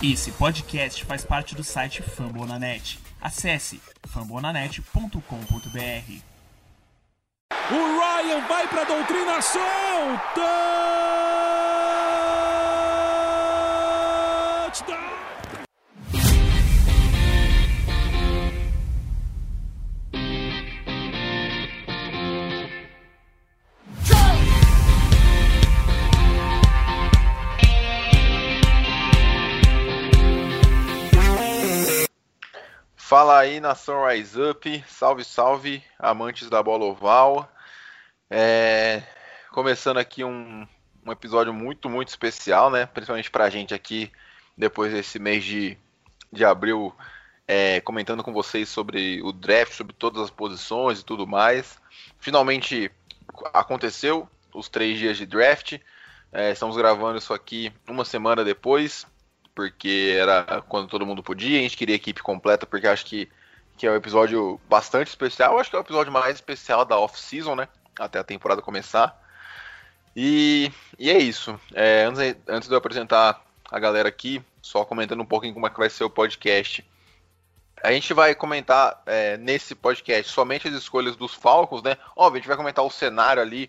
Esse podcast faz parte do site Fambonanet. Acesse fambonanet.com.br. O Ryan vai para a doutrinação! Fala aí, nação Rise Up, salve, salve, amantes da bola oval. É, começando aqui um, um, episódio muito, muito especial, né? Principalmente pra gente aqui, depois desse mês de, de abril, é, comentando com vocês sobre o draft, sobre todas as posições e tudo mais. Finalmente aconteceu os três dias de draft. É, estamos gravando isso aqui uma semana depois porque era quando todo mundo podia, a gente queria equipe completa, porque acho que, que é um episódio bastante especial, acho que é o episódio mais especial da off-season, né? Até a temporada começar. E, e é isso. É, antes, antes de eu apresentar a galera aqui, só comentando um pouquinho como é que vai ser o podcast. A gente vai comentar é, nesse podcast somente as escolhas dos Falcons, né? Óbvio, a gente vai comentar o cenário ali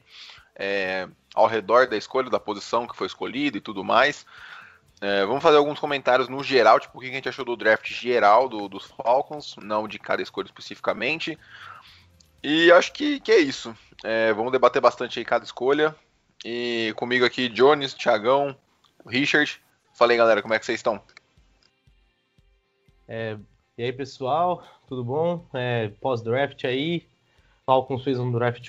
é, ao redor da escolha, da posição que foi escolhida e tudo mais. É, vamos fazer alguns comentários no geral, tipo, o que a gente achou do draft geral do, dos Falcons, não de cada escolha especificamente. E acho que, que é isso. É, vamos debater bastante aí cada escolha. E comigo aqui, Jones, Thiagão, Richard. Falei, galera, como é que vocês estão? É, e aí, pessoal, tudo bom? É, Pós-draft aí. Falcons fez um draft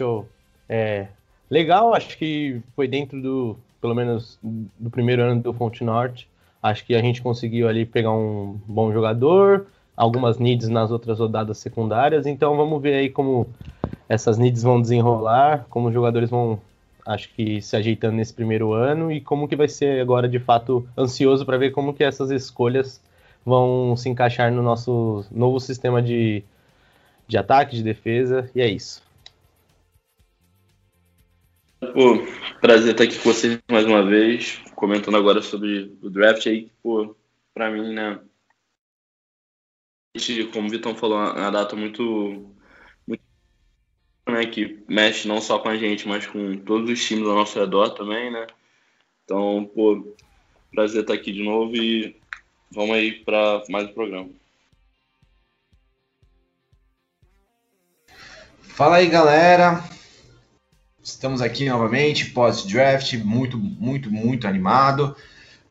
é, legal, acho que foi dentro do, pelo menos do primeiro ano do Fonte Norte. Acho que a gente conseguiu ali pegar um bom jogador, algumas needs nas outras rodadas secundárias. Então vamos ver aí como essas needs vão desenrolar, como os jogadores vão, acho que se ajeitando nesse primeiro ano e como que vai ser agora de fato ansioso para ver como que essas escolhas vão se encaixar no nosso novo sistema de, de ataque, de defesa. E é isso. Pô, prazer estar aqui com vocês mais uma vez, comentando agora sobre o draft aí, pô, pra mim, né, como o Vitão falou, é uma data muito, muito né, que mexe não só com a gente, mas com todos os times ao nosso redor também, né, então, pô, prazer estar aqui de novo e vamos aí para mais um programa. Fala aí, galera. Estamos aqui novamente, pós-draft, muito, muito, muito animado.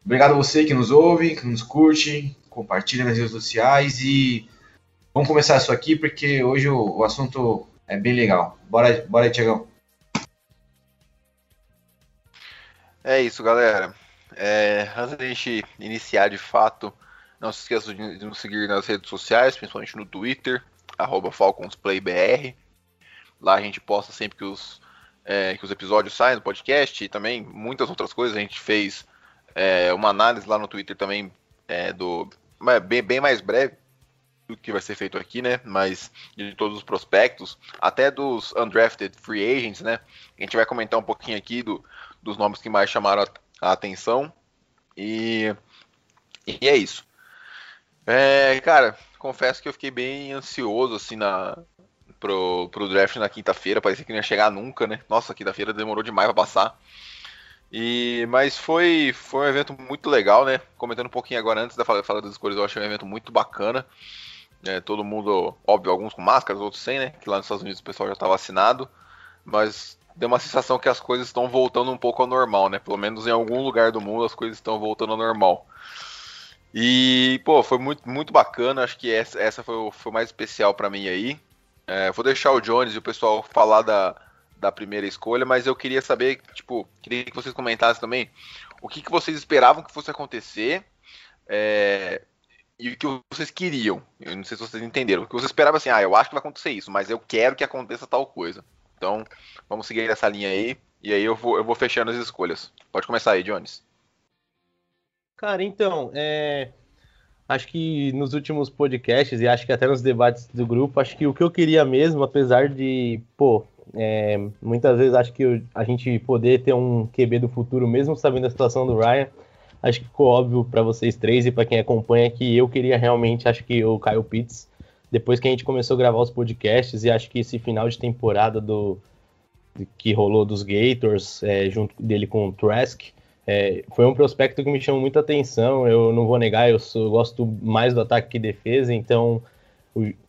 Obrigado a você que nos ouve, que nos curte, compartilha nas redes sociais e vamos começar isso aqui porque hoje o, o assunto é bem legal. Bora, bora aí, Tiagão. É isso, galera. É, antes da gente iniciar de fato, não se esqueça de nos seguir nas redes sociais, principalmente no Twitter, FalconsPlayBR. Lá a gente posta sempre que os é, que os episódios saem do podcast e também muitas outras coisas. A gente fez é, uma análise lá no Twitter também é, do bem, bem mais breve do que vai ser feito aqui, né? Mas de todos os prospectos, até dos undrafted free agents, né? A gente vai comentar um pouquinho aqui do, dos nomes que mais chamaram a, a atenção. E, e é isso. É, cara, confesso que eu fiquei bem ansioso assim na, pro, pro draft na quinta-feira, parecia que não ia chegar nunca, né? Nossa, quinta-feira demorou demais pra passar. E, mas foi, foi um evento muito legal, né? Comentando um pouquinho agora antes da fala, fala das escolhas, eu achei um evento muito bacana. É, todo mundo, óbvio, alguns com máscaras, outros sem, né? Que lá nos Estados Unidos o pessoal já está vacinado. Mas deu uma sensação que as coisas estão voltando um pouco ao normal, né? Pelo menos em algum lugar do mundo as coisas estão voltando ao normal. E, pô, foi muito, muito bacana. Acho que essa, essa foi, foi mais especial para mim aí. É, vou deixar o Jones e o pessoal falar da, da primeira escolha, mas eu queria saber, tipo, queria que vocês comentassem também o que, que vocês esperavam que fosse acontecer é, e o que vocês queriam. Eu não sei se vocês entenderam. O que vocês esperavam assim, ah, eu acho que vai acontecer isso, mas eu quero que aconteça tal coisa. Então, vamos seguir essa linha aí, e aí eu vou, eu vou fechando as escolhas. Pode começar aí, Jones. Cara, então, é, acho que nos últimos podcasts e acho que até nos debates do grupo, acho que o que eu queria mesmo, apesar de, pô, é, muitas vezes acho que a gente poder ter um QB do futuro, mesmo sabendo a situação do Ryan, acho que ficou óbvio para vocês três e para quem acompanha que eu queria realmente, acho que o Kyle Pitts, depois que a gente começou a gravar os podcasts e acho que esse final de temporada do que rolou dos Gators, é, junto dele com o Trask, é, foi um prospecto que me chamou muita atenção. Eu não vou negar, eu, sou, gosto mais do ataque que defesa, então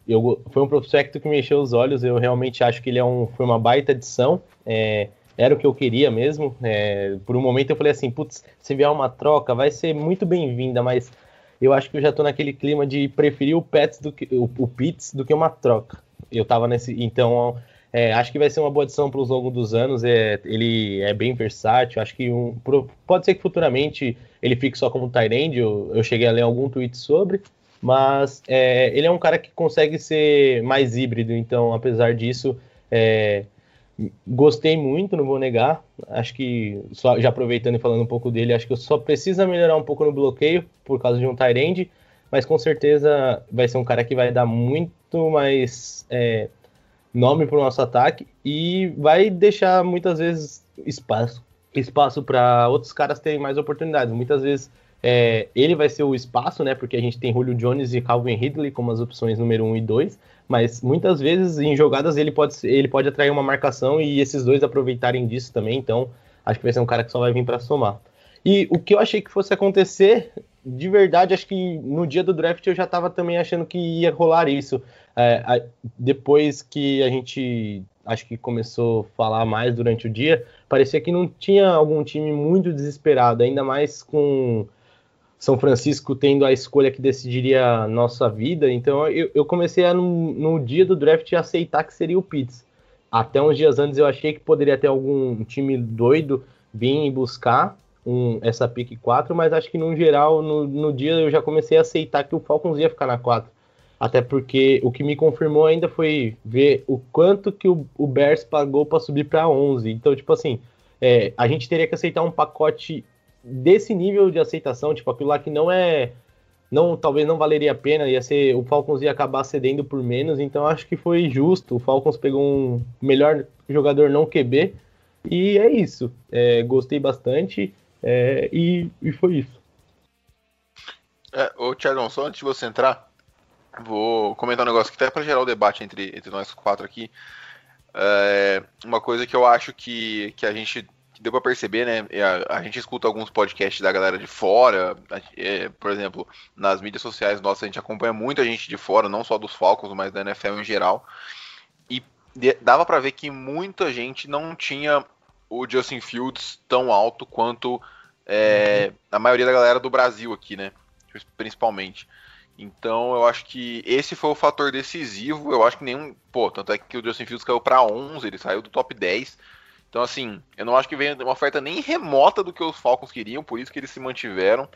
eu, foi um prospecto que me encheu os olhos. Eu realmente acho que ele é um, foi uma baita adição. É, era o que eu queria mesmo. É, por um momento eu falei assim, putz, se vier uma troca, vai ser muito bem-vinda, mas eu acho que eu já tô naquele clima de preferir o Pets do que o, o Pitts do que uma troca. Eu tava nesse, então é, acho que vai ser uma boa adição para os longos dos anos. É, ele é bem versátil. Acho que um, pode ser que futuramente ele fique só como Tyrande. Eu, eu cheguei a ler algum tweet sobre, mas é, ele é um cara que consegue ser mais híbrido. Então, apesar disso, é, gostei muito, não vou negar. Acho que, só, já aproveitando e falando um pouco dele, acho que só precisa melhorar um pouco no bloqueio por causa de um Tyrande, mas com certeza vai ser um cara que vai dar muito mais é, nome para o nosso ataque e vai deixar muitas vezes espaço espaço para outros caras terem mais oportunidades. Muitas vezes é, ele vai ser o espaço, né? Porque a gente tem Julio Jones e Calvin Ridley como as opções número 1 um e 2, mas muitas vezes em jogadas ele pode, ele pode atrair uma marcação e esses dois aproveitarem disso também. Então acho que vai ser um cara que só vai vir para somar. E o que eu achei que fosse acontecer, de verdade, acho que no dia do draft eu já estava também achando que ia rolar isso. É, a, depois que a gente acho que começou a falar mais durante o dia, parecia que não tinha algum time muito desesperado, ainda mais com São Francisco tendo a escolha que decidiria a nossa vida. Então eu, eu comecei a, no, no, dia do draft, a aceitar que seria o Pitts. Até uns dias antes eu achei que poderia ter algum time doido vir buscar um, essa pick 4, mas acho que no geral, no, no dia eu já comecei a aceitar que o Falcons ia ficar na 4 até porque o que me confirmou ainda foi ver o quanto que o, o Bears pagou para subir para 11. Então, tipo assim, é, a gente teria que aceitar um pacote desse nível de aceitação, tipo aquilo lá que não é não talvez não valeria a pena, ia ser o Falcons ia acabar cedendo por menos, então acho que foi justo. O Falcons pegou um melhor jogador não QB e é isso. É, gostei bastante é, e, e foi isso. É, ô Thiago, só antes de você entrar, Vou comentar um negócio que até para gerar o debate entre, entre nós quatro aqui. É, uma coisa que eu acho que, que a gente que deu para perceber, né? A, a, gente escuta alguns podcasts da galera de fora, é, por exemplo, nas mídias sociais nossas a gente acompanha muita gente de fora, não só dos Falcons, mas da NFL em geral. E dava para ver que muita gente não tinha o Justin Fields tão alto quanto é, a maioria da galera do Brasil aqui, né? Principalmente. Então eu acho que esse foi o fator decisivo. Eu acho que nenhum. Pô, tanto é que o Justin Fields caiu para 11, ele saiu do top 10. Então, assim, eu não acho que venha uma oferta nem remota do que os Falcons queriam, por isso que eles se mantiveram.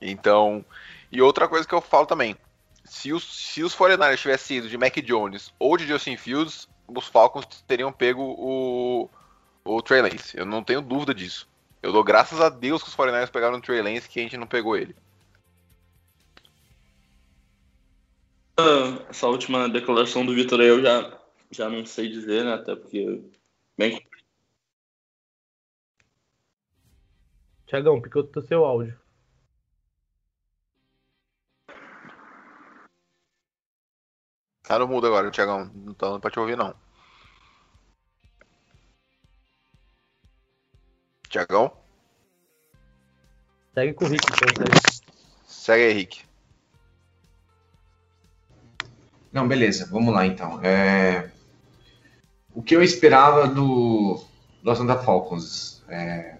Então, e outra coisa que eu falo também: se os, se os 49ers tivessem sido de Mac Jones ou de Justin Fields, os Falcons teriam pego o, o Trey Lance. Eu não tenho dúvida disso. Eu dou graças a Deus que os 49ers pegaram o Trey Lance que a gente não pegou ele. essa última declaração do Vitor aí eu já, já não sei dizer, né? Até porque. Bem. Tiagão, picotou seu áudio. Cara, muda agora, Tiagão. Não tá pra te ouvir, não. Tiagão? Segue com o Rick, então, segue. Segue aí, Rick. Não, beleza, vamos lá então. É... O que eu esperava do, do Atlanta Falcons? É...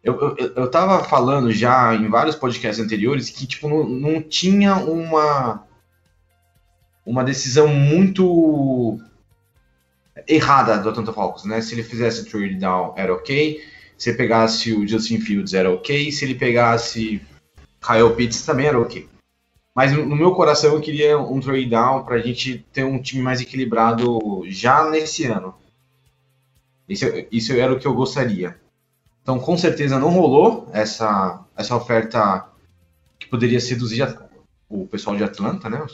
Eu, eu, eu tava falando já em vários podcasts anteriores que tipo, não, não tinha uma, uma decisão muito errada do Atlanta Falcons, né? Se ele fizesse trade down era ok, se ele pegasse o Justin Fields era ok, se ele pegasse Kyle Pitts também era ok. Mas no meu coração eu queria um trade down para a gente ter um time mais equilibrado já nesse ano. Isso, isso era o que eu gostaria. Então, com certeza não rolou essa, essa oferta que poderia seduzir o pessoal de Atlanta, né?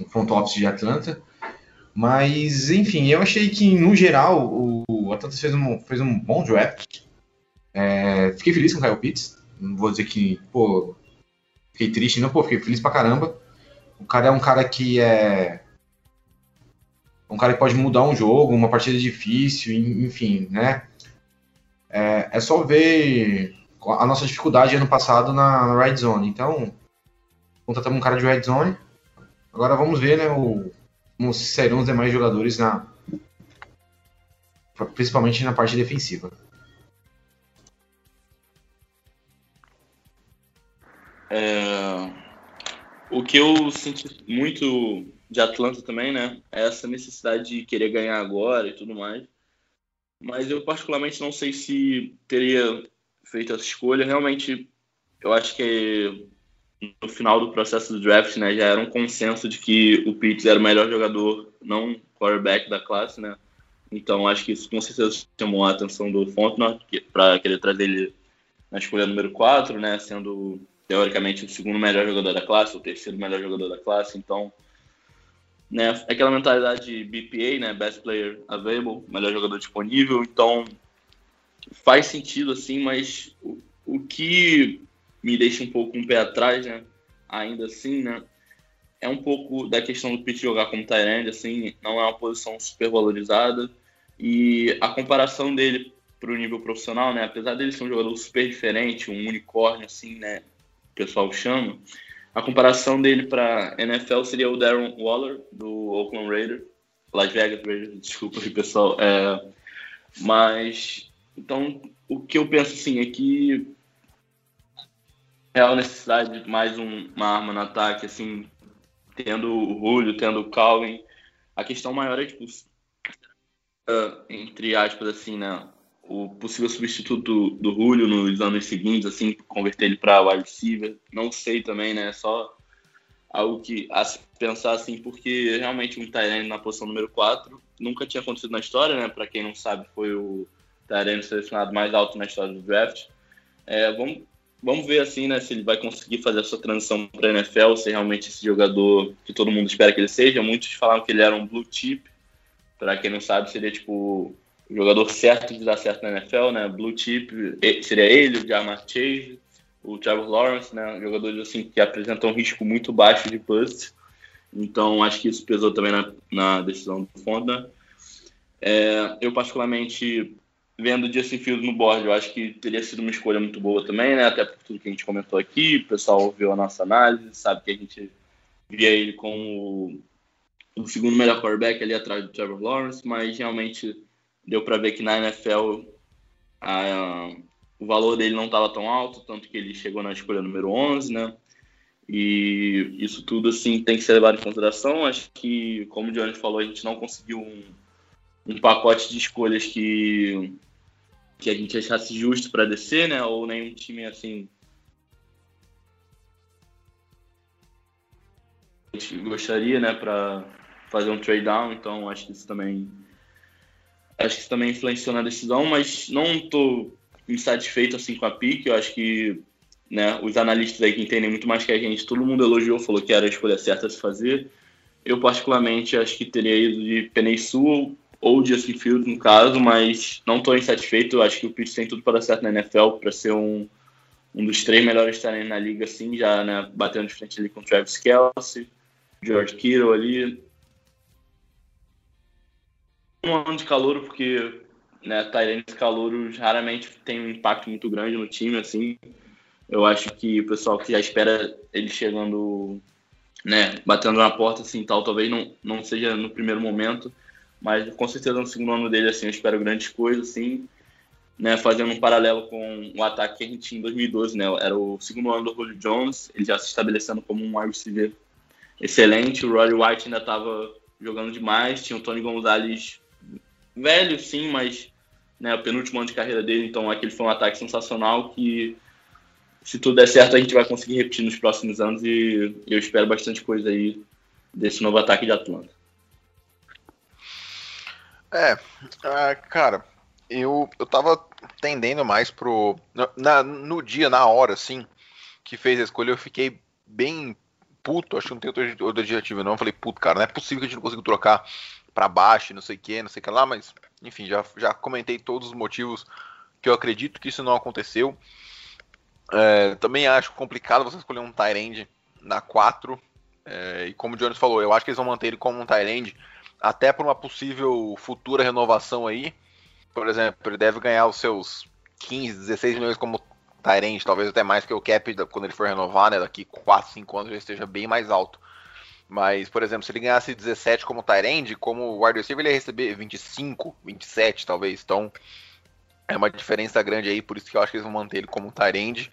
O front office de Atlanta. Mas, enfim, eu achei que, no geral, o Atlanta fez um, fez um bom draft. É, fiquei feliz com o Kyle Pitts. Não vou dizer que, pô, fiquei triste, não, pô, fiquei feliz pra caramba. O cara é um cara que é. Um cara que pode mudar um jogo, uma partida difícil, enfim, né? É, é só ver a nossa dificuldade ano passado na, na Red Zone. Então, contratamos um cara de Red Zone. Agora vamos ver, né, o, como serão os demais jogadores na principalmente na parte defensiva. É, o que eu senti muito de Atlanta também, né, é essa necessidade de querer ganhar agora e tudo mais. Mas eu particularmente não sei se teria feito essa escolha. Realmente, eu acho que no final do processo do draft, né, já era um consenso de que o Pitts era o melhor jogador, não quarterback da classe, né. Então, acho que isso com certeza chamou a atenção do Fontner para querer trazer ele na escolha número 4, né, sendo teoricamente o segundo melhor jogador da classe, o terceiro melhor jogador da classe. Então, né, aquela mentalidade de BPA, né, Best Player Available, melhor jogador disponível. Então, faz sentido assim, mas o, o que me deixa um pouco um pé atrás, né, ainda assim, né, é um pouco da questão do Pitt jogar como Tyrande, assim, não é uma posição super valorizada e a comparação dele para o nível profissional, né, apesar dele ser um jogador super diferente, um unicórnio, assim, né, o pessoal chama, a comparação dele para NFL seria o Darren Waller, do Oakland Raiders, Las Vegas Raiders, desculpa aí, pessoal. É, mas, então, o que eu penso assim é que a necessidade de mais um, uma arma no ataque, assim, tendo o Julio, tendo o Calvin. A questão maior é, tipo, uh, entre aspas, assim, né? O possível substituto do, Julio nos anos seguintes, assim, converter ele para wide receiver. Não sei também, né? Só algo que a pensar assim, porque realmente um Tyrene na posição número 4 nunca tinha acontecido na história, né? Para quem não sabe, foi o Tyrene selecionado mais alto na história do draft. É, vamos, vamos ver assim, né, se ele vai conseguir fazer essa transição para NFL, se realmente esse jogador que todo mundo espera que ele seja. Muitos falaram que ele era um blue chip. Para quem não sabe, seria tipo jogador certo de dar certo na NFL, né? Blue chip seria ele, o Jamar Chase, o Trevor Lawrence, né? Jogadores assim que apresentam um risco muito baixo de bust. Então acho que isso pesou também na, na decisão do Fonda. É, eu particularmente vendo o Justin Fields no board, eu acho que teria sido uma escolha muito boa também, né? Até por tudo que a gente comentou aqui, o pessoal ouviu a nossa análise, sabe que a gente via ele como o segundo melhor quarterback ali atrás do Trevor Lawrence, mas realmente deu para ver que na NFL a, o valor dele não estava tão alto, tanto que ele chegou na escolha número 11, né? E isso tudo assim tem que ser levado em consideração. Acho que, como o Johnny falou, a gente não conseguiu um, um pacote de escolhas que, que a gente achasse justo para descer, né? Ou nenhum time assim. A gostaria, né, para fazer um trade down, então acho que isso também Acho que isso também influenciou na decisão, mas não estou insatisfeito assim com a pique. Eu acho que né, os analistas aí que entendem muito mais que a gente, todo mundo elogiou, falou que era a escolha certa a se fazer. Eu, particularmente, acho que teria ido de Penei Sul ou Justin Fields, no caso, mas não estou insatisfeito. Eu acho que o Pitts tem tudo para dar certo na NFL, para ser um, um dos três melhores talentos na liga, assim, já né, batendo de frente ali com Travis Kelsey, George Kittle ali um ano de calor, porque né, Tyrants calouros raramente tem um impacto muito grande no time, assim. Eu acho que o pessoal que já espera ele chegando, né, batendo na porta, assim, tal, talvez não, não seja no primeiro momento, mas com certeza no segundo ano dele, assim, eu espero grandes coisas, assim, né, fazendo um paralelo com o ataque que a gente tinha em 2012, né, era o segundo ano do Julio Jones, ele já se estabelecendo como um wide receiver excelente, o Rory White ainda estava jogando demais, tinha o Tony Gonzalez velho, sim, mas né, o penúltimo ano de carreira dele, então aquele foi um ataque sensacional que se tudo der certo a gente vai conseguir repetir nos próximos anos e eu espero bastante coisa aí desse novo ataque de Atlanta. É, ah, cara, eu, eu tava tendendo mais pro. Na, no dia, na hora, assim, que fez a escolha, eu fiquei bem puto. Acho que não tem outro, outro adjetivo, não. Eu falei, puto, cara, não é possível que a gente não consiga trocar para baixo, não sei o que, não sei o que lá, mas enfim, já, já comentei todos os motivos que eu acredito que isso não aconteceu. É, também acho complicado você escolher um Tyrande na 4. É, e como o Jones falou, eu acho que eles vão manter ele como um Tyrande até por uma possível futura renovação aí. Por exemplo, ele deve ganhar os seus 15, 16 milhões como Tyrande, talvez até mais que o cap quando ele for renovar, né? Daqui 4, 5 anos ele esteja bem mais alto. Mas, por exemplo, se ele ganhasse 17 como Tyrande, como wide receiver, ele ia receber 25, 27 talvez. Então, é uma diferença grande aí, por isso que eu acho que eles vão manter ele como Tyrande.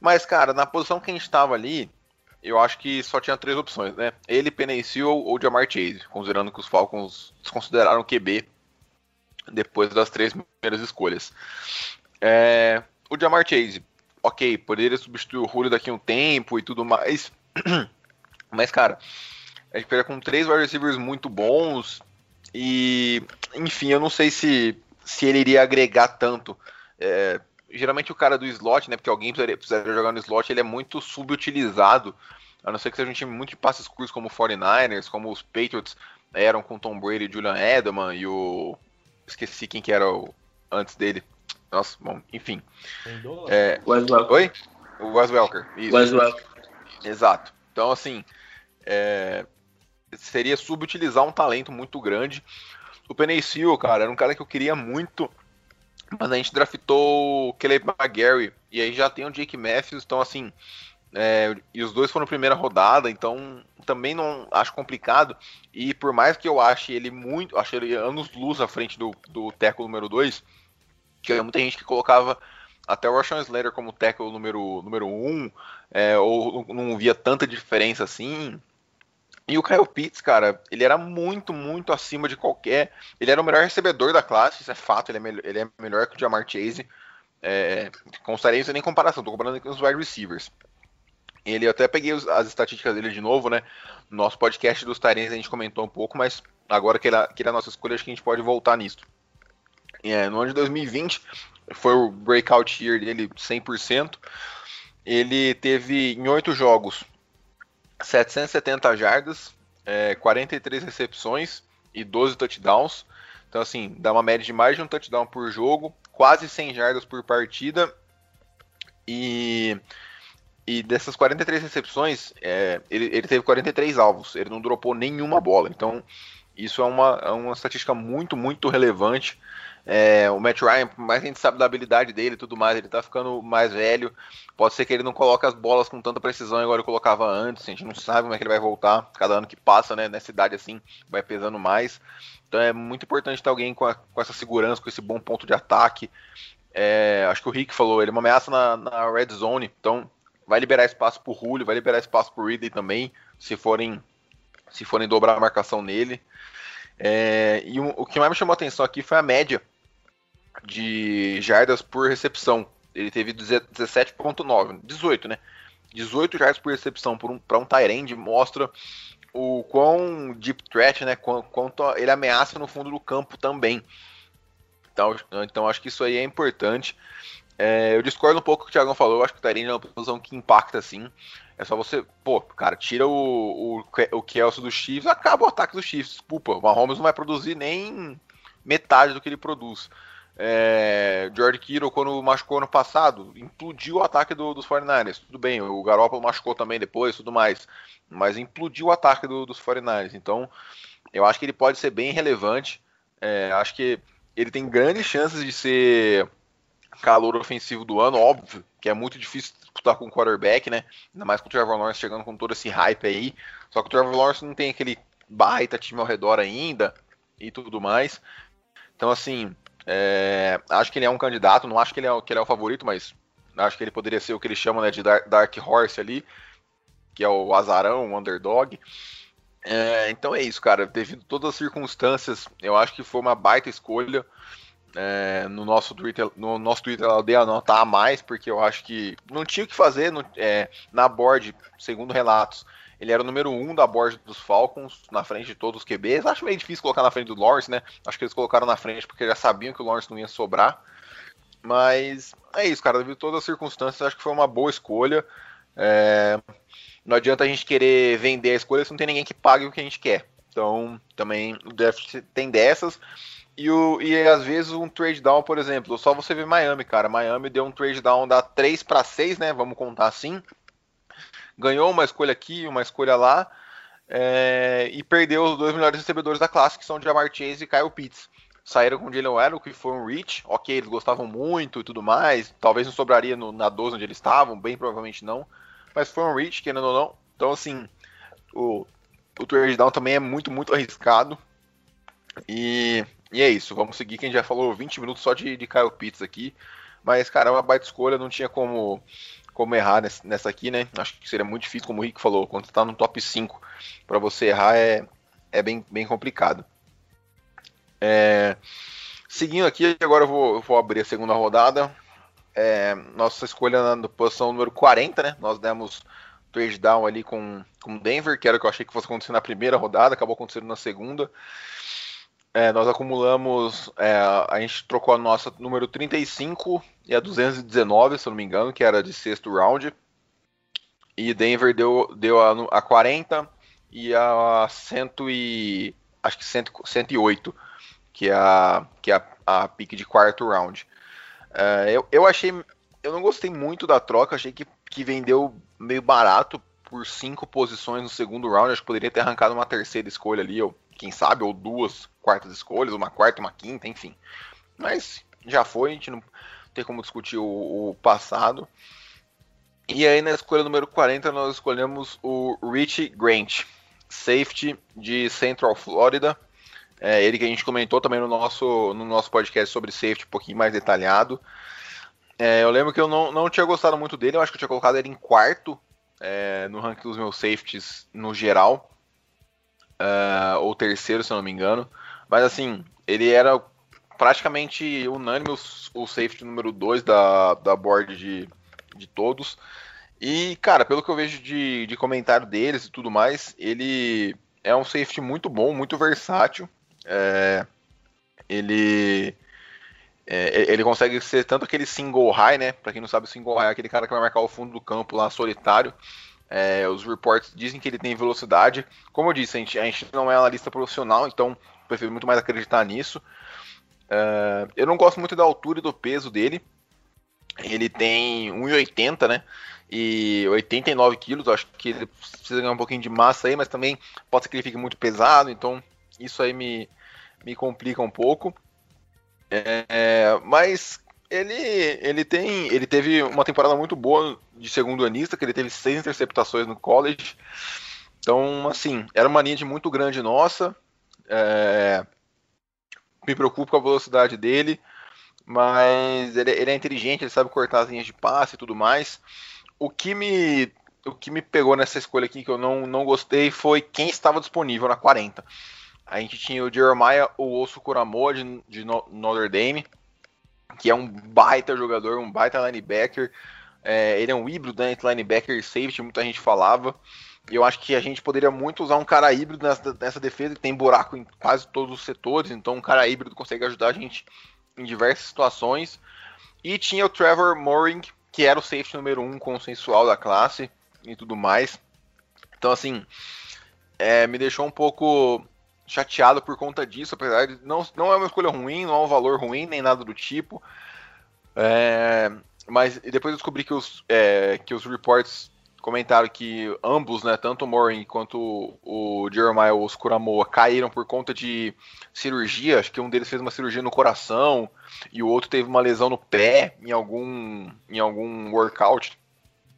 Mas, cara, na posição que a gente estava ali, eu acho que só tinha três opções, né? Ele, Penny ou Jamar Chase, considerando que os Falcons desconsideraram o QB depois das três primeiras escolhas. É, o Jamar Chase, ok, poderia substituir o Julio daqui a um tempo e tudo mais. Mas, cara, a gente pega com três wide receivers muito bons e, enfim, eu não sei se, se ele iria agregar tanto. É, geralmente o cara do slot, né, porque alguém precisaria, precisaria jogar no slot, ele é muito subutilizado, a não ser que seja um time muito de passes curtos como o 49ers, como os Patriots eram com Tom Brady, Julian Edelman e o... esqueci quem que era o... antes dele. Nossa, bom, enfim. É... Wes Welker. Oi? O Wes Welker, isso. Wes Welker. Exato. Então, assim, é, seria subutilizar um talento muito grande. O Penny Seal, cara, era um cara que eu queria muito, mas a gente draftou o Caleb McGarry, e aí já tem o Jake Matthews, então assim, é, e os dois foram primeira rodada, então também não acho complicado, e por mais que eu ache ele muito, achei ele anos luz à frente do, do teco número 2, que muita gente que colocava até o Rashawn Slater como tackle número 1, número um, é, ou não via tanta diferença assim. E o Kyle Pitts, cara, ele era muito, muito acima de qualquer. Ele era o melhor recebedor da classe, isso é fato, ele é, me... ele é melhor que o Jamar Chase. É, os Tyrants nem comparação, tô comparando com os wide receivers. Ele eu até peguei as estatísticas dele de novo, né? No nosso podcast dos Tyrants a gente comentou um pouco, mas agora que ele, que ele é a nossa escolha, acho que a gente pode voltar nisso. É, no ano de 2020, foi o breakout year dele 100%. Ele teve em oito jogos 770 jardas, é, 43 recepções e 12 touchdowns. Então, assim, dá uma média de mais de um touchdown por jogo, quase 100 jardas por partida. E, e dessas 43 recepções, é, ele, ele teve 43 alvos, ele não dropou nenhuma bola. Então, isso é uma, é uma estatística muito, muito relevante. É, o Matt Ryan, por mais que a gente sabe da habilidade dele e tudo mais, ele tá ficando mais velho. Pode ser que ele não coloque as bolas com tanta precisão igual ele colocava antes. A gente não sabe como é que ele vai voltar. Cada ano que passa, né, nessa idade assim, vai pesando mais. Então é muito importante ter alguém com, a, com essa segurança, com esse bom ponto de ataque. É, acho que o Rick falou, ele é uma ameaça na, na red zone, então vai liberar espaço pro Julio, vai liberar espaço pro Ridley também, se forem se forem dobrar a marcação nele. É, e o, o, que mais me chamou a atenção aqui foi a média de jardas por recepção. Ele teve 17.9, 18, né? 18 jardas por recepção para um, um Tyrande mostra o quão deep threat, né? Quanto ele ameaça no fundo do campo também. Então, então acho que isso aí é importante. É, eu discordo um pouco do que o Thiagão falou. Eu acho que o Tyrande é uma posição que impacta sim. É só você, pô, cara, tira o, o, o Kelsey do Chiefs, acaba o ataque do Chiefs. Desculpa, o Mahomes não vai produzir nem metade do que ele produz. É, George Kittle, quando machucou ano passado, implodiu o ataque do, dos 49ers. Tudo bem, o Garoppolo machucou também depois, tudo mais. Mas implodiu o ataque do, dos 49ers. Então, eu acho que ele pode ser bem relevante. É, acho que ele tem grandes chances de ser calor ofensivo do ano, óbvio, que é muito difícil disputar com o quarterback, né? Ainda mais com o Trevor Lawrence chegando com todo esse hype aí. Só que o Trevor Lawrence não tem aquele baita time ao redor ainda e tudo mais. Então, assim, é, acho que ele é um candidato, não acho que ele é, que ele é o favorito, mas acho que ele poderia ser o que eles chamam né, de Dark Horse ali, que é o azarão, o underdog. É, então é isso, cara. Devido a todas as circunstâncias, eu acho que foi uma baita escolha. É, no nosso Twitter, no nosso Twitter ela deu a nota a mais, porque eu acho que não tinha o que fazer no, é, na board, segundo relatos. Ele era o número 1 um da board dos Falcons, na frente de todos os QBs. Acho meio difícil colocar na frente do Lawrence, né? Acho que eles colocaram na frente porque já sabiam que o Lawrence não ia sobrar. Mas é isso, cara. Devido a todas as circunstâncias, acho que foi uma boa escolha. É... Não adianta a gente querer vender a escolha se não tem ninguém que pague o que a gente quer. Então, também o draft tem dessas. E, o, e às vezes um trade down, por exemplo, só você vê Miami, cara. Miami deu um trade down da 3 para 6, né? Vamos contar assim. Ganhou uma escolha aqui, uma escolha lá. É, e perdeu os dois melhores recebedores da classe, que são Jamar Chase e Kyle Pitts. Saíram com o Jalen Waddle, que foi um reach. Ok, eles gostavam muito e tudo mais. Talvez não sobraria no, na 12 onde eles estavam, bem provavelmente não. Mas foi um reach, querendo ou não. Então, assim, o, o trade down também é muito, muito arriscado. E, e é isso, vamos seguir. Quem já falou 20 minutos só de, de Kyle Pitts aqui. Mas, cara, é uma baita escolha, não tinha como, como errar nessa aqui, né? Acho que seria muito difícil, como o Rick falou, quando você tá no top 5, para você errar é, é bem, bem complicado. É, seguindo aqui, agora eu vou, eu vou abrir a segunda rodada. É, nossa escolha na posição número 40, né? Nós demos trade down ali com, com Denver, que era o que eu achei que fosse acontecer na primeira rodada, acabou acontecendo na segunda. É, nós acumulamos, é, a gente trocou a nossa número 35 e a 219, se eu não me engano, que era de sexto round. E Denver deu, deu a, a 40 e a 100 e, acho que 100, 108, que é a, que é a, a pique de quarto round. É, eu, eu achei, eu não gostei muito da troca, achei que, que vendeu meio barato por cinco posições no segundo round. Acho que poderia ter arrancado uma terceira escolha ali, ou quem sabe, ou duas quartas escolhas, uma quarta, uma quinta, enfim. Mas já foi, a gente não tem como discutir o, o passado. E aí na escolha número 40 nós escolhemos o Rich Grant, safety de Central Florida. É ele que a gente comentou também no nosso, no nosso podcast sobre safety um pouquinho mais detalhado. É, eu lembro que eu não, não tinha gostado muito dele, eu acho que eu tinha colocado ele em quarto é, no ranking dos meus safeties no geral, uh, ou terceiro, se eu não me engano. Mas assim, ele era praticamente unânime o, safety número 2 da, da board de, de todos. E, cara, pelo que eu vejo de, de comentário deles e tudo mais, ele é um safety muito bom, muito versátil. É, ele é, ele consegue ser tanto aquele single high, né? Pra quem não sabe, single high é aquele cara que vai marcar o fundo do campo lá solitário. É, os reports dizem que ele tem velocidade. Como eu disse, a gente, a gente não é analista profissional, então prefiro muito mais acreditar nisso. É, eu não gosto muito da altura e do peso dele. Ele tem 1,80, né? E 89 quilos. Acho que ele precisa ganhar um pouquinho de massa aí, mas também pode ser que ele fique muito pesado. Então isso aí me, me complica um pouco. É, mas ele, ele tem. Ele teve uma temporada muito boa de segundo anista, que ele teve seis interceptações no college. Então, assim, era uma linha de muito grande nossa. É, me preocupo com a velocidade dele, mas ele, ele, é inteligente, ele sabe cortar as linhas de passe e tudo mais. O que me, o que me pegou nessa escolha aqui que eu não, não gostei foi quem estava disponível na 40. A gente tinha o Jeremiah Osso Kuramoa de, de Notre Dame, que é um baita jogador, um baita linebacker. É, ele é um híbrido né, entre linebacker e safety, muita gente falava. Eu acho que a gente poderia muito usar um cara híbrido nessa, nessa defesa, que tem buraco em quase todos os setores, então um cara híbrido consegue ajudar a gente em diversas situações. E tinha o Trevor Moring, que era o safety número um consensual da classe e tudo mais. Então, assim, é, me deixou um pouco chateado por conta disso, apesar de não, não é uma escolha ruim, não é um valor ruim, nem nada do tipo. É, mas depois eu descobri que os, é, que os reports comentaram que ambos, né, tanto o Morin quanto o, Jeremiah Oscuramoa caíram por conta de cirurgia. Acho que um deles fez uma cirurgia no coração e o outro teve uma lesão no pé em algum, em algum workout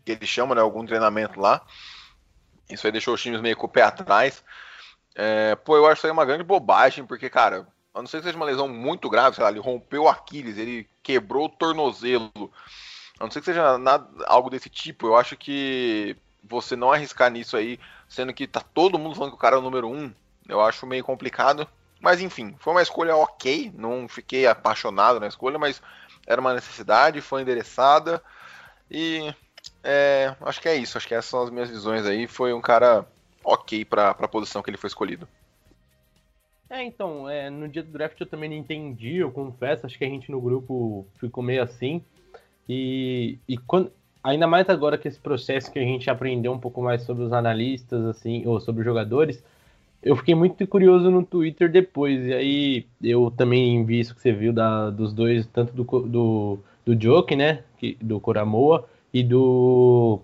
que ele chama, né, algum treinamento lá. Isso aí deixou os times meio com o pé atrás. É, pô, eu acho isso aí uma grande bobagem, porque, cara, a não ser que seja uma lesão muito grave, sei lá, ele rompeu o Aquiles, ele quebrou o tornozelo, a não ser que seja nada, algo desse tipo, eu acho que você não arriscar nisso aí, sendo que tá todo mundo falando que o cara é o número um, eu acho meio complicado. Mas enfim, foi uma escolha ok, não fiquei apaixonado na escolha, mas era uma necessidade, foi endereçada e é, acho que é isso, acho que essas são as minhas visões aí. Foi um cara ok para a posição que ele foi escolhido. É, então, é, no dia do draft eu também não entendi, eu confesso, acho que a gente no grupo ficou meio assim. E, e quando, ainda mais agora que esse processo que a gente aprendeu um pouco mais sobre os analistas, assim, ou sobre os jogadores, eu fiquei muito curioso no Twitter depois, e aí eu também vi isso que você viu da, dos dois, tanto do, do, do Joke, né, que, do Coramoa, e do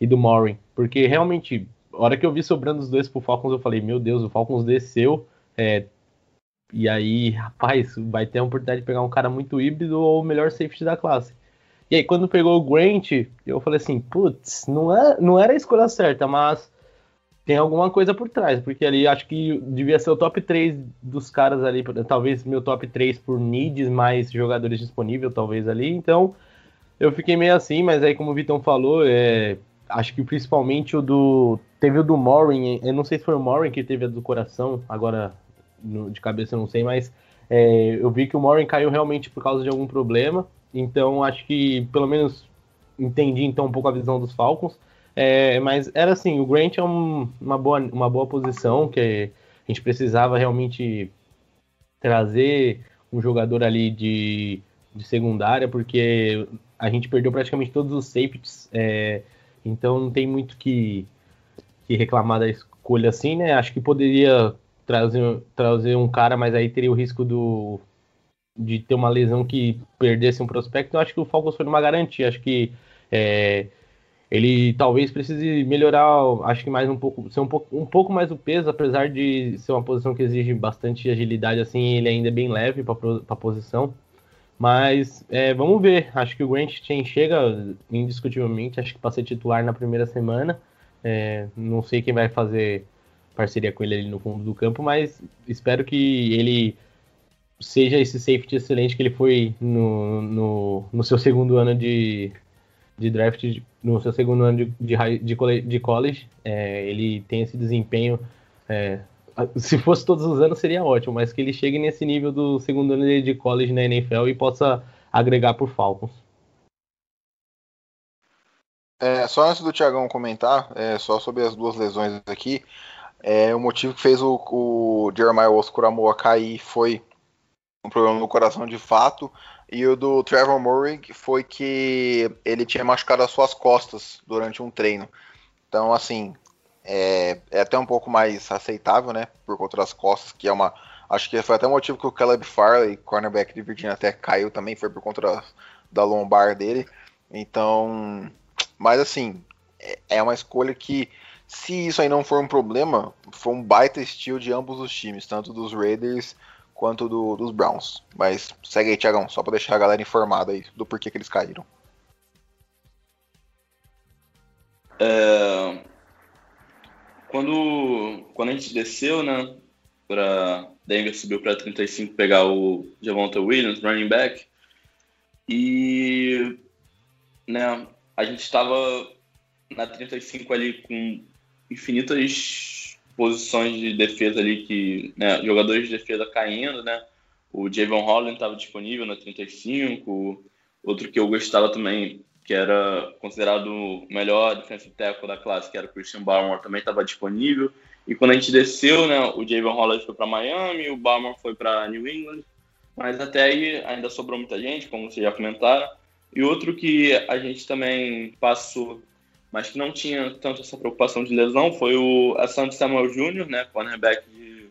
e do Morin, porque realmente, a hora que eu vi sobrando os dois pro Falcons, eu falei, meu Deus, o Falcons desceu, é, e aí, rapaz, vai ter a oportunidade de pegar um cara muito híbrido ou o melhor safety da classe. E aí, quando pegou o Grant, eu falei assim, putz, não, é, não era a escolha certa, mas tem alguma coisa por trás, porque ali acho que devia ser o top 3 dos caras ali, talvez meu top 3 por needs, mais jogadores disponíveis, talvez ali. Então, eu fiquei meio assim, mas aí, como o Vitão falou, é, acho que principalmente o do. Teve o do Morin, eu não sei se foi o Morin que teve a do coração, agora de cabeça eu não sei, mas é, eu vi que o Morin caiu realmente por causa de algum problema. Então, acho que pelo menos entendi então um pouco a visão dos Falcons. É, mas era assim, o Grant é um, uma, boa, uma boa posição, que a gente precisava realmente trazer um jogador ali de, de secundária, porque a gente perdeu praticamente todos os safeties, é, então não tem muito que, que reclamar da escolha assim, né? Acho que poderia trazer, trazer um cara, mas aí teria o risco do, de ter uma lesão que perdesse um prospecto. Eu acho que o Falcons foi uma garantia. Acho que é, ele talvez precise melhorar, acho que mais um pouco, ser um pouco, um pouco mais o peso, apesar de ser uma posição que exige bastante agilidade, assim, ele ainda é bem leve para a posição. Mas é, vamos ver, acho que o Grant Chain chega indiscutivelmente, acho que para ser titular na primeira semana. É, não sei quem vai fazer parceria com ele ali no fundo do campo, mas espero que ele seja esse safety excelente que ele foi no, no, no seu segundo ano de, de draft no seu segundo ano de, de, de, de college. É, ele tem esse desempenho. É, se fosse todos os anos seria ótimo, mas que ele chegue nesse nível do segundo ano de college na NFL e possa agregar por Falcons. É, só antes do Tiagão comentar, é, só sobre as duas lesões aqui, é, o motivo que fez o, o Jeremiah Oscuramoa cair foi um problema no coração de fato, e o do Trevor Murray foi que ele tinha machucado as suas costas durante um treino. Então, assim, é, é até um pouco mais aceitável, né? Por conta das costas, que é uma. Acho que foi até o motivo que o Caleb Farley, cornerback de Virginia, até caiu também, foi por conta da, da lombar dele. Então, mas assim, é, é uma escolha que, se isso aí não for um problema, foi um baita estilo de ambos os times, tanto dos Raiders quanto do, dos Browns. Mas segue aí, Tiagão, só para deixar a galera informada aí do porquê que eles caíram. É... Quando, quando a gente desceu, né, para Denver subiu para 35 pegar o Javonta Williams, running back, e né, a gente estava na 35 ali com infinitas posições de defesa ali que, né, jogadores de defesa caindo, né? O Javon Holland estava disponível na 35, outro que eu gostava também, que era considerado o melhor defensive tackle da classe, que era o Christian Barmore, também estava disponível. E quando a gente desceu, né, o Javon Holland foi para Miami, o Barmore foi para New England, mas até aí ainda sobrou muita gente, como vocês já comentaram. E outro que a gente também passou mas que não tinha tanto essa preocupação de lesão, foi o Asante Samuel Jr., né, cornerback de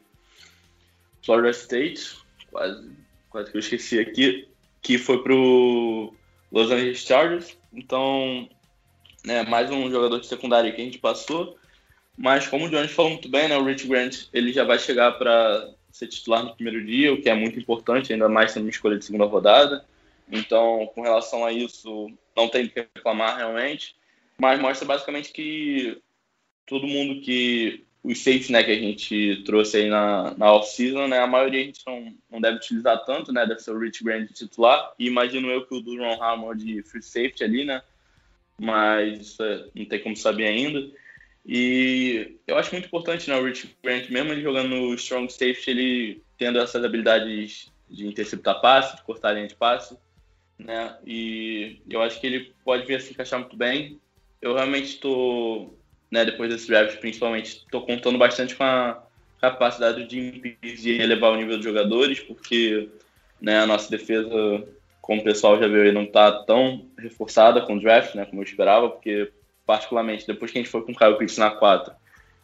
Florida State, quase, quase que eu esqueci aqui, que foi para o Los Angeles Chargers. Então, né, mais um jogador de secundária que a gente passou. Mas como o Jones falou muito bem, né, o Rich Grant ele já vai chegar para ser titular no primeiro dia, o que é muito importante, ainda mais sendo uma escolha de segunda rodada. Então, com relação a isso, não tem que reclamar realmente mas mostra basicamente que todo mundo que os safes né, que a gente trouxe aí na, na off-season, né, a maioria a gente não, não deve utilizar tanto, né, deve ser o Rich Grant titular, e imagino eu que o Duron Hammer de free safety ali, né, mas isso é, não tem como saber ainda. E eu acho muito importante, né, o Rich Grant, mesmo ele jogando no strong safety, ele tendo essas habilidades de interceptar passe, de cortar linha de passe, né, e eu acho que ele pode vir a se encaixar muito bem, eu realmente estou, né, depois desse draft principalmente, estou contando bastante com a capacidade de elevar o nível dos jogadores, porque né, a nossa defesa, como o pessoal já viu aí, não está tão reforçada com o draft, né, como eu esperava, porque particularmente depois que a gente foi com o Kyle Pitts na 4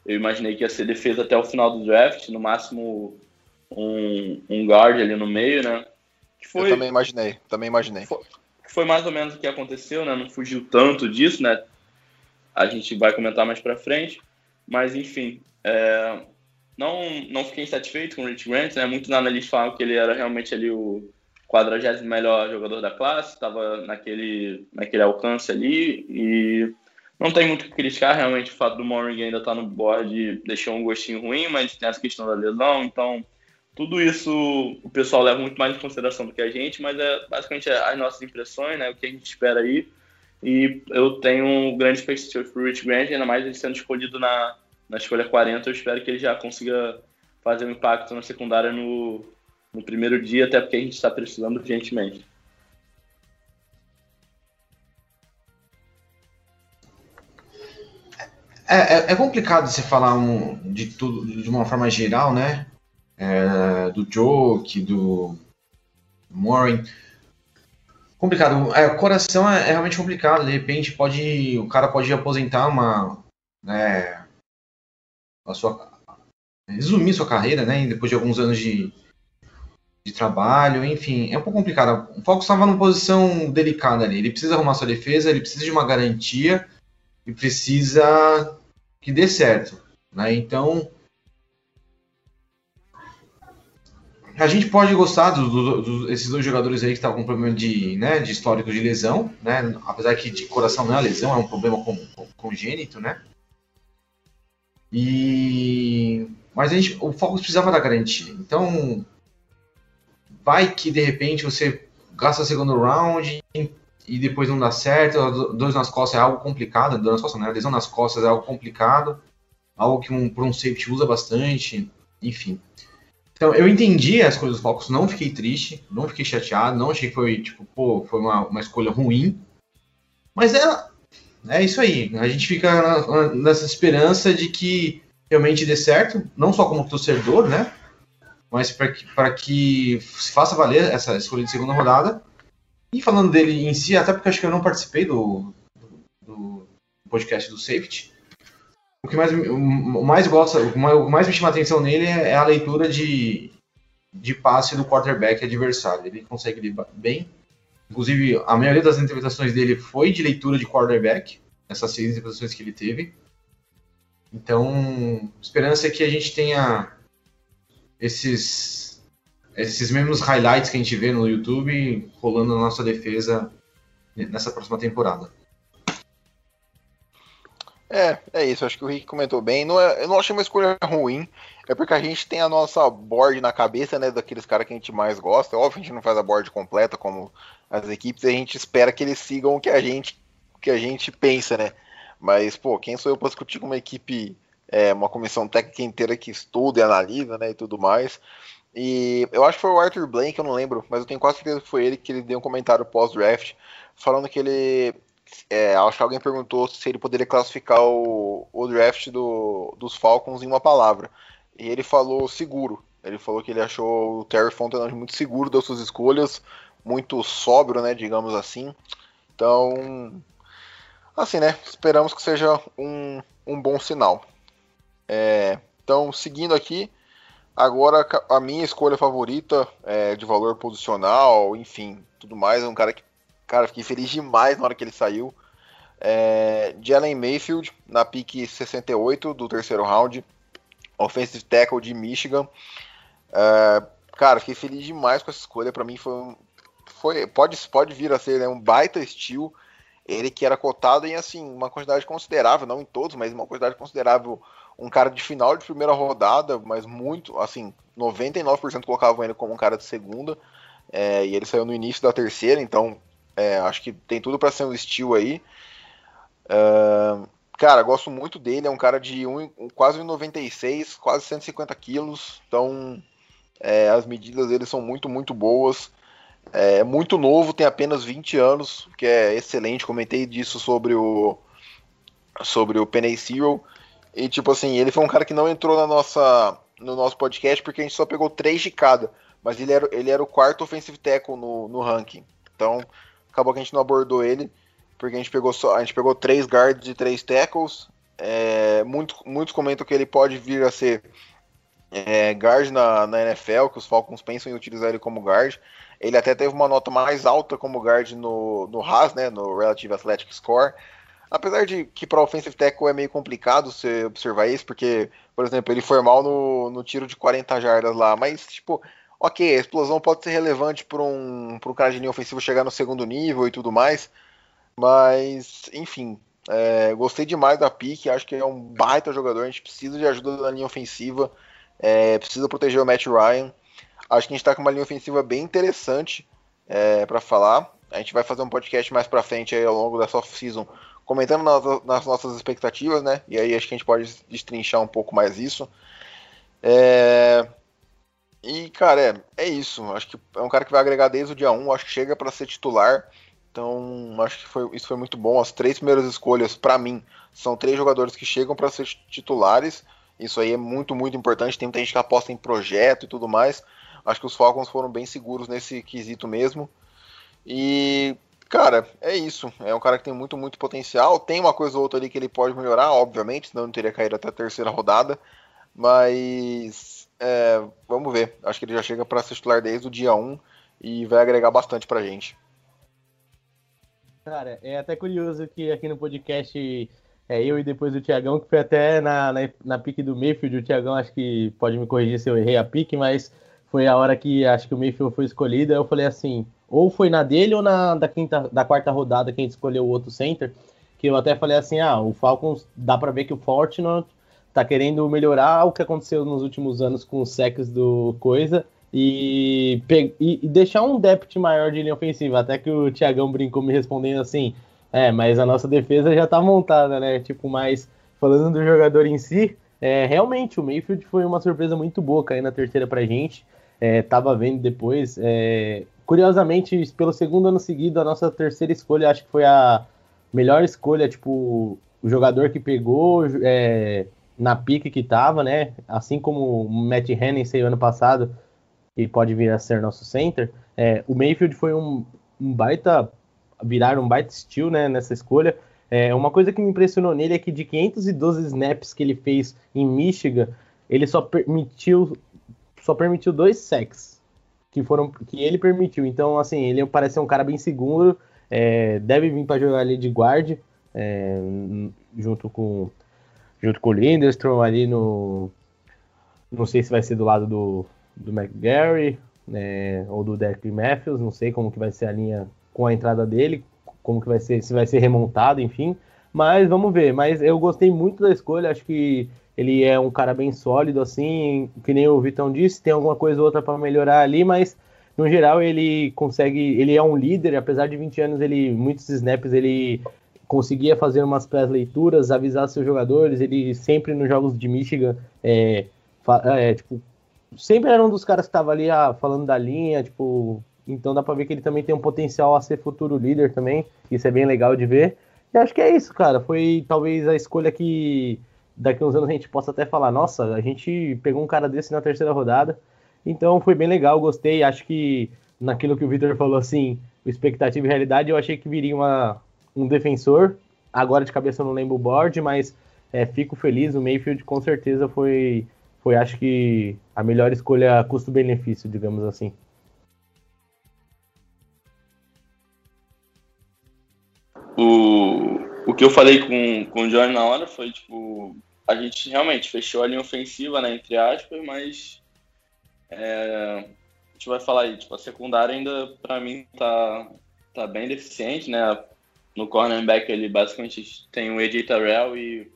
eu imaginei que ia ser defesa até o final do draft, no máximo um, um guard ali no meio, né? Que foi, eu também imaginei, também imaginei. Foi, foi mais ou menos o que aconteceu, né? Não fugiu tanto disso, né? A gente vai comentar mais para frente, mas enfim, é, não não fiquei satisfeito com o Rich Grant, né? Muitos analistas falam que ele era realmente ali o 40 melhor jogador da classe, estava naquele naquele alcance ali e não tem muito o que criticar, realmente o fato do Morning ainda estar tá no board deixou um gostinho ruim, mas tem essa questão da lesão, então tudo isso o pessoal leva muito mais em consideração do que a gente, mas é basicamente as nossas impressões, né, o que a gente espera aí. E eu tenho grande expectativa para o Rich Grant, ainda mais ele sendo escolhido na, na escolha 40. Eu espero que ele já consiga fazer um impacto na secundária no, no primeiro dia, até porque a gente está precisando urgentemente. É, é, é, complicado você falar um, de tudo de uma forma geral, né? é, do Joke, do Warren. Complicado. É, o coração é, é, realmente complicado. De repente pode, o cara pode aposentar uma, né, a sua, resumir sua carreira, né? Depois de alguns anos de, de trabalho, enfim, é um pouco complicado. O Fox estava numa posição delicada ali. Ele precisa arrumar sua defesa, ele precisa de uma garantia e precisa que dê certo, né? Então A gente pode gostar dos do, do, esses dois jogadores aí que estavam com problema de, né, de histórico de lesão, né? Apesar que de coração não é lesão, é um problema com, com, congênito, né? E mas a gente, o Focus precisava da garantia. Então vai que de repente você gasta o segundo round e, depois não dá certo, dois nas costas é algo complicado, dor nas costas, né? lesão nas costas é algo complicado, algo que um, um safety usa bastante, enfim. Então, eu entendi as coisas do Falcons, não fiquei triste, não fiquei chateado, não achei que foi, tipo, pô, foi uma, uma escolha ruim. Mas é, é isso aí. A gente fica nessa esperança de que realmente dê certo, não só como torcedor, né? Mas para que, que se faça valer essa escolha de segunda rodada. E falando dele em si, até porque acho que eu não participei do, do, do podcast do Safety, o que mais, o mais gosta, o mais, me chama atenção nele é, é a leitura de, de passe do quarterback adversário. Ele consegue ler bem. Inclusive, a maioria das interpretações dele foi de leitura de quarterback, essas seis interpretações que ele teve. Então, esperança é que a gente tenha esses, esses mesmos highlights que a gente vê no YouTube rolando na nossa defesa nessa próxima temporada. É, é isso. Acho que o Rick comentou bem. Não é, eu não achei uma escolha ruim. É porque a gente tem a nossa board na cabeça, né? Daqueles caras que a gente mais gosta. É óbvio, a gente não faz a board completa como as equipes. E a gente espera que eles sigam o que a gente, que a gente pensa, né? Mas, pô, quem sou eu para discutir com uma equipe, é, uma comissão técnica inteira que estuda e analisa, né? E tudo mais. E eu acho que foi o Arthur Blank, eu não lembro, mas eu tenho quase certeza que foi ele que ele deu um comentário pós-draft falando que ele é, acho que alguém perguntou se ele poderia classificar o, o draft do, dos Falcons em uma palavra. E ele falou seguro. Ele falou que ele achou o Terry Fontenot muito seguro das suas escolhas, muito sóbrio, né, digamos assim. Então, assim, né, esperamos que seja um, um bom sinal. É, então, seguindo aqui, agora a minha escolha favorita é, de valor posicional, enfim, tudo mais, é um cara que Cara, fiquei feliz demais na hora que ele saiu. É, Jalen Mayfield, na pique 68 do terceiro round. Offensive tackle de Michigan. É, cara, fiquei feliz demais com essa escolha. Para mim foi, foi pode, pode vir a ser né, um baita estilo. Ele que era cotado em assim uma quantidade considerável, não em todos, mas uma quantidade considerável. Um cara de final de primeira rodada, mas muito, assim, 99% colocavam ele como um cara de segunda. É, e ele saiu no início da terceira, então é, acho que tem tudo para ser um estilo aí. Uh, cara, gosto muito dele. É um cara de um, quase 1,96, quase 150 quilos. Então, é, as medidas dele são muito, muito boas. É muito novo, tem apenas 20 anos, que é excelente. Comentei disso sobre o sobre o Penny Zero. E tipo assim, ele foi um cara que não entrou na nossa no nosso podcast porque a gente só pegou três de cada. Mas ele era, ele era o quarto offensive tackle no, no ranking. Então, acabou que a gente não abordou ele, porque a gente pegou só, a gente pegou três guards e três tackles, É, muito, muitos comentam que ele pode vir a ser é, guard na, na NFL, que os Falcons pensam em utilizar ele como guard. Ele até teve uma nota mais alta como guard no, no Haas, né, no Relative Athletic Score. Apesar de que para offensive tackle é meio complicado você observar isso, porque, por exemplo, ele foi mal no, no tiro de 40 jardas lá, mas, tipo, ok, a explosão pode ser relevante para um, um cara de linha ofensiva chegar no segundo nível e tudo mais, mas, enfim, é, gostei demais da pique, acho que é um baita jogador, a gente precisa de ajuda na linha ofensiva, é, precisa proteger o Matt Ryan, acho que a gente está com uma linha ofensiva bem interessante é, para falar, a gente vai fazer um podcast mais para frente aí ao longo dessa off-season comentando nas, nas, nossas expectativas, né? E aí acho que a gente pode destrinchar um pouco mais isso. É... E, cara, é, é isso. Acho que é um cara que vai agregar desde o dia 1, acho que chega para ser titular. Então, acho que foi, isso foi muito bom. As três primeiras escolhas, para mim, são três jogadores que chegam para ser titulares. Isso aí é muito, muito importante. Tem muita gente que aposta em projeto e tudo mais. Acho que os Falcons foram bem seguros nesse quesito mesmo. E, Cara, é isso. É um cara que tem muito, muito potencial. Tem uma coisa ou outra ali que ele pode melhorar, obviamente, senão não teria caído até a terceira rodada. Mas é, vamos ver. Acho que ele já chega para ser titular desde o dia 1 e vai agregar bastante pra gente. Cara, é até curioso que aqui no podcast é eu e depois o Tiagão, que foi até na, na, na pique do Mayfield, o Tiagão acho que pode me corrigir se eu errei a pique, mas foi a hora que acho que o Mayfield foi escolhido, eu falei assim, ou foi na dele ou na da quinta, da quarta rodada que a gente escolheu o outro center, que eu até falei assim, ah, o Falcons dá para ver que o Fortnite tá querendo melhorar o que aconteceu nos últimos anos com os sacks do coisa e, e, deixar um depth maior de linha ofensiva, até que o Thiagão brincou me respondendo assim, é, mas a nossa defesa já tá montada, né, tipo, mas falando do jogador em si, é, realmente o Mayfield foi uma surpresa muito boa cair na terceira pra gente, é, tava vendo depois, é, Curiosamente, pelo segundo ano seguido, a nossa terceira escolha acho que foi a melhor escolha, tipo, o jogador que pegou é, na pique que tava, né? Assim como o Matt Hennessy ano passado, que pode vir a ser nosso center. É, o Mayfield foi um, um baita, virar um baita steel, né, nessa escolha. É, uma coisa que me impressionou nele é que de 512 snaps que ele fez em Michigan, ele só permitiu só permitiu dois sacks que foram que ele permitiu. Então, assim, ele parece ser um cara bem seguro, é, deve vir para jogar ali de guard, é, junto com junto com o Lindstrom ali no não sei se vai ser do lado do, do McGarry né, ou do Derek Matthews, não sei como que vai ser a linha com a entrada dele, como que vai ser, se vai ser remontado, enfim. Mas vamos ver. Mas eu gostei muito da escolha, acho que ele é um cara bem sólido, assim, que nem o Vitão disse, tem alguma coisa ou outra para melhorar ali, mas no geral ele consegue, ele é um líder, apesar de 20 anos, ele muitos snaps ele conseguia fazer umas pré-leituras, avisar seus jogadores, ele sempre nos jogos de Michigan, é, é, tipo, sempre era um dos caras que estava ali ah, falando da linha, tipo, então dá para ver que ele também tem um potencial a ser futuro líder também, isso é bem legal de ver. E acho que é isso, cara, foi talvez a escolha que daqui uns anos a gente possa até falar, nossa, a gente pegou um cara desse na terceira rodada. Então foi bem legal, gostei. Acho que naquilo que o Victor falou assim, expectativa e realidade, eu achei que viria uma, um defensor. Agora de cabeça eu não lembro o board, mas é, fico feliz. O Mayfield com certeza foi, foi acho que a melhor escolha custo-benefício, digamos assim. O, o que eu falei com, com o John na hora foi, tipo, a gente realmente fechou a linha ofensiva, né, entre aspas, mas é, a gente vai falar aí, tipo, a secundária ainda, para mim, tá, tá bem deficiente, né? No cornerback ele basicamente tem o AJ Terrell e,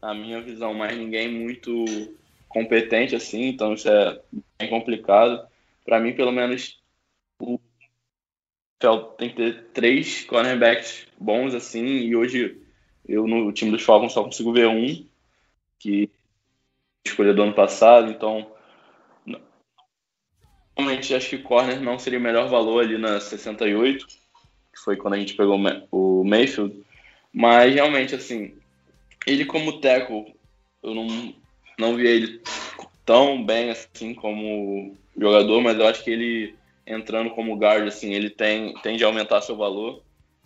na minha visão, mais ninguém muito competente assim, então isso é bem complicado. Para mim, pelo menos, o tem que ter três cornerbacks bons assim, e hoje eu no time dos Falcons só consigo ver um, que escolha do ano passado, então realmente acho que corner não seria o melhor valor ali na 68, que foi quando a gente pegou o Mayfield, mas realmente assim, ele como tackle, eu não, não vi ele tão bem assim como jogador, mas eu acho que ele entrando como guard assim, ele tem tende a aumentar seu valor.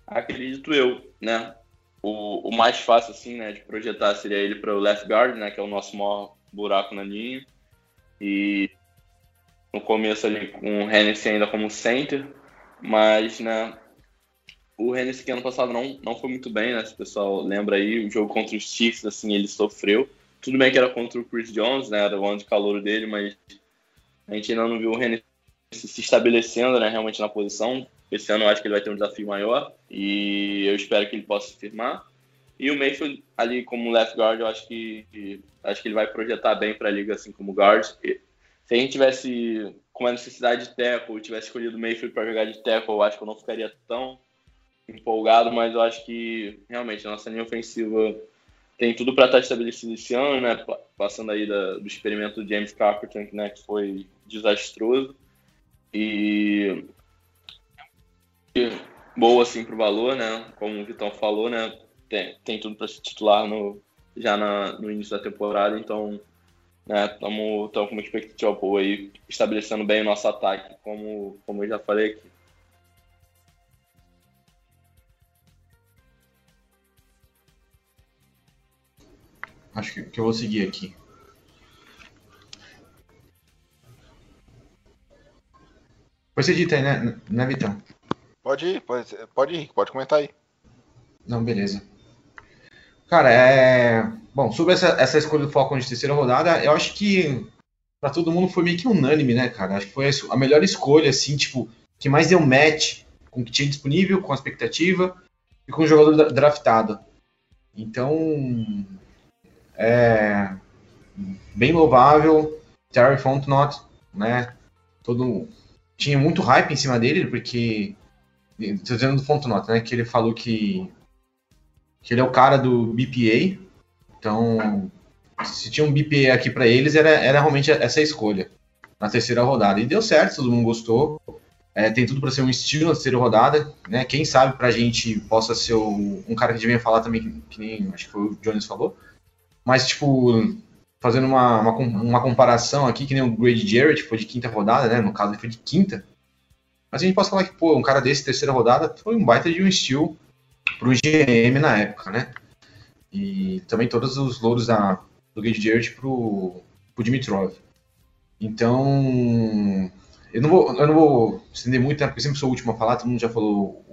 Acredito eu, né? o, o mais fácil, assim, né, de projetar seria ele para o left guard, né, que é o nosso maior buraco na linha. E no começo ali com o Hennessy ainda como center, mas, né, o Hennessy que ano passado não, não foi muito bem, né, se o pessoal lembra aí, o jogo contra os Chiefs, assim, ele sofreu. Tudo bem que era contra o Chris Jones, né, era o ano de calor dele, mas a gente ainda não viu o Hennessy se estabelecendo, né, realmente na posição. Esse ano eu acho que ele vai ter um desafio maior e eu espero que ele possa se firmar. E o Mayfield ali como left guard, eu acho que acho que ele vai projetar bem para a liga assim como guard. Se a gente tivesse com a necessidade de tackle, tivesse escolhido o Mayfield para jogar de tackle, eu acho que eu não ficaria tão empolgado, mas eu acho que realmente a nossa linha ofensiva tem tudo para estar estabelecido esse ano, né? Passando aí da, do experimento do James Carpenter, né, que foi desastroso. E boa assim pro valor, né? Como o Vitão falou, né? Tem, tem tudo para se titular no, já na, no início da temporada, então né, estamos com uma expectativa boa aí, estabelecendo bem o nosso ataque, como, como eu já falei aqui. Acho que, que eu vou seguir aqui. Pode ser dito aí, né, né Vitão? Pode ir, pode, pode ir, pode comentar aí. Não, beleza. Cara, é. Bom, sobre essa, essa escolha do Falcon de terceira rodada, eu acho que para todo mundo foi meio que unânime, né, cara? Acho que foi a melhor escolha, assim, tipo, que mais deu match com o que tinha disponível, com a expectativa e com o jogador draftado. Então, é bem louvável. Terry Fontenot, né? Todo tinha muito hype em cima dele porque Estou dizendo do Fontenot, né? Que ele falou que, que ele é o cara do BPA. Então, se tinha um BPA aqui para eles, era, era realmente essa escolha na terceira rodada. E deu certo, todo mundo gostou. É, tem tudo para ser um estilo na terceira rodada, né? Quem sabe pra gente possa ser o, um cara que a gente venha falar também, que, que, nem acho que foi o Jones falou. Mas, tipo, fazendo uma, uma, uma comparação aqui, que nem o Grady Jarrett foi de quinta rodada, né? No caso, ele foi de quinta. Mas a gente pode falar que, pô, um cara desse, terceira rodada, foi um baita de um estilo pro GM na época, né? E também todos os louros da, do Gage Jarrett pro, pro Dimitrov. Então, eu não vou, eu não vou estender muito, né, porque sempre sou o último a falar, todo mundo já falou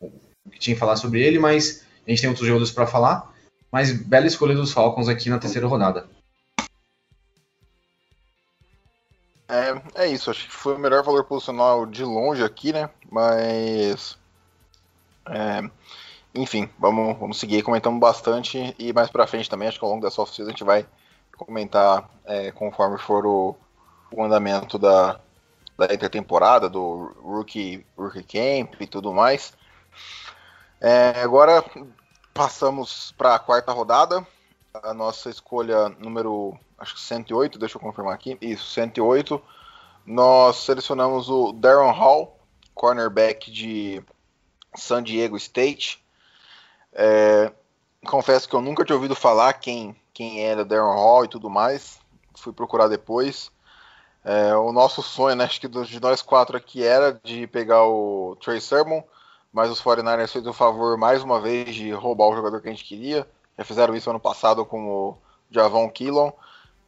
o que tinha que falar sobre ele, mas a gente tem outros jogadores para falar. Mas bela escolha dos Falcons aqui na terceira rodada. É, é isso, acho que foi o melhor valor posicional de longe aqui, né? Mas. É, enfim, vamos, vamos seguir. Comentamos bastante e mais pra frente também, acho que ao longo dessa off-season a gente vai comentar é, conforme for o, o andamento da, da intertemporada, do rookie, rookie Camp e tudo mais. É, agora passamos para a quarta rodada. A nossa escolha número acho que 108, deixa eu confirmar aqui. Isso, 108. Nós selecionamos o Darren Hall, cornerback de San Diego State. É, confesso que eu nunca tinha ouvido falar quem, quem era Darren Hall e tudo mais. Fui procurar depois. É, o nosso sonho, né, acho que de nós quatro aqui era de pegar o Trey Sermon, mas os 49ers fez o favor mais uma vez de roubar o jogador que a gente queria. Já fizeram isso ano passado com o Javon Killon.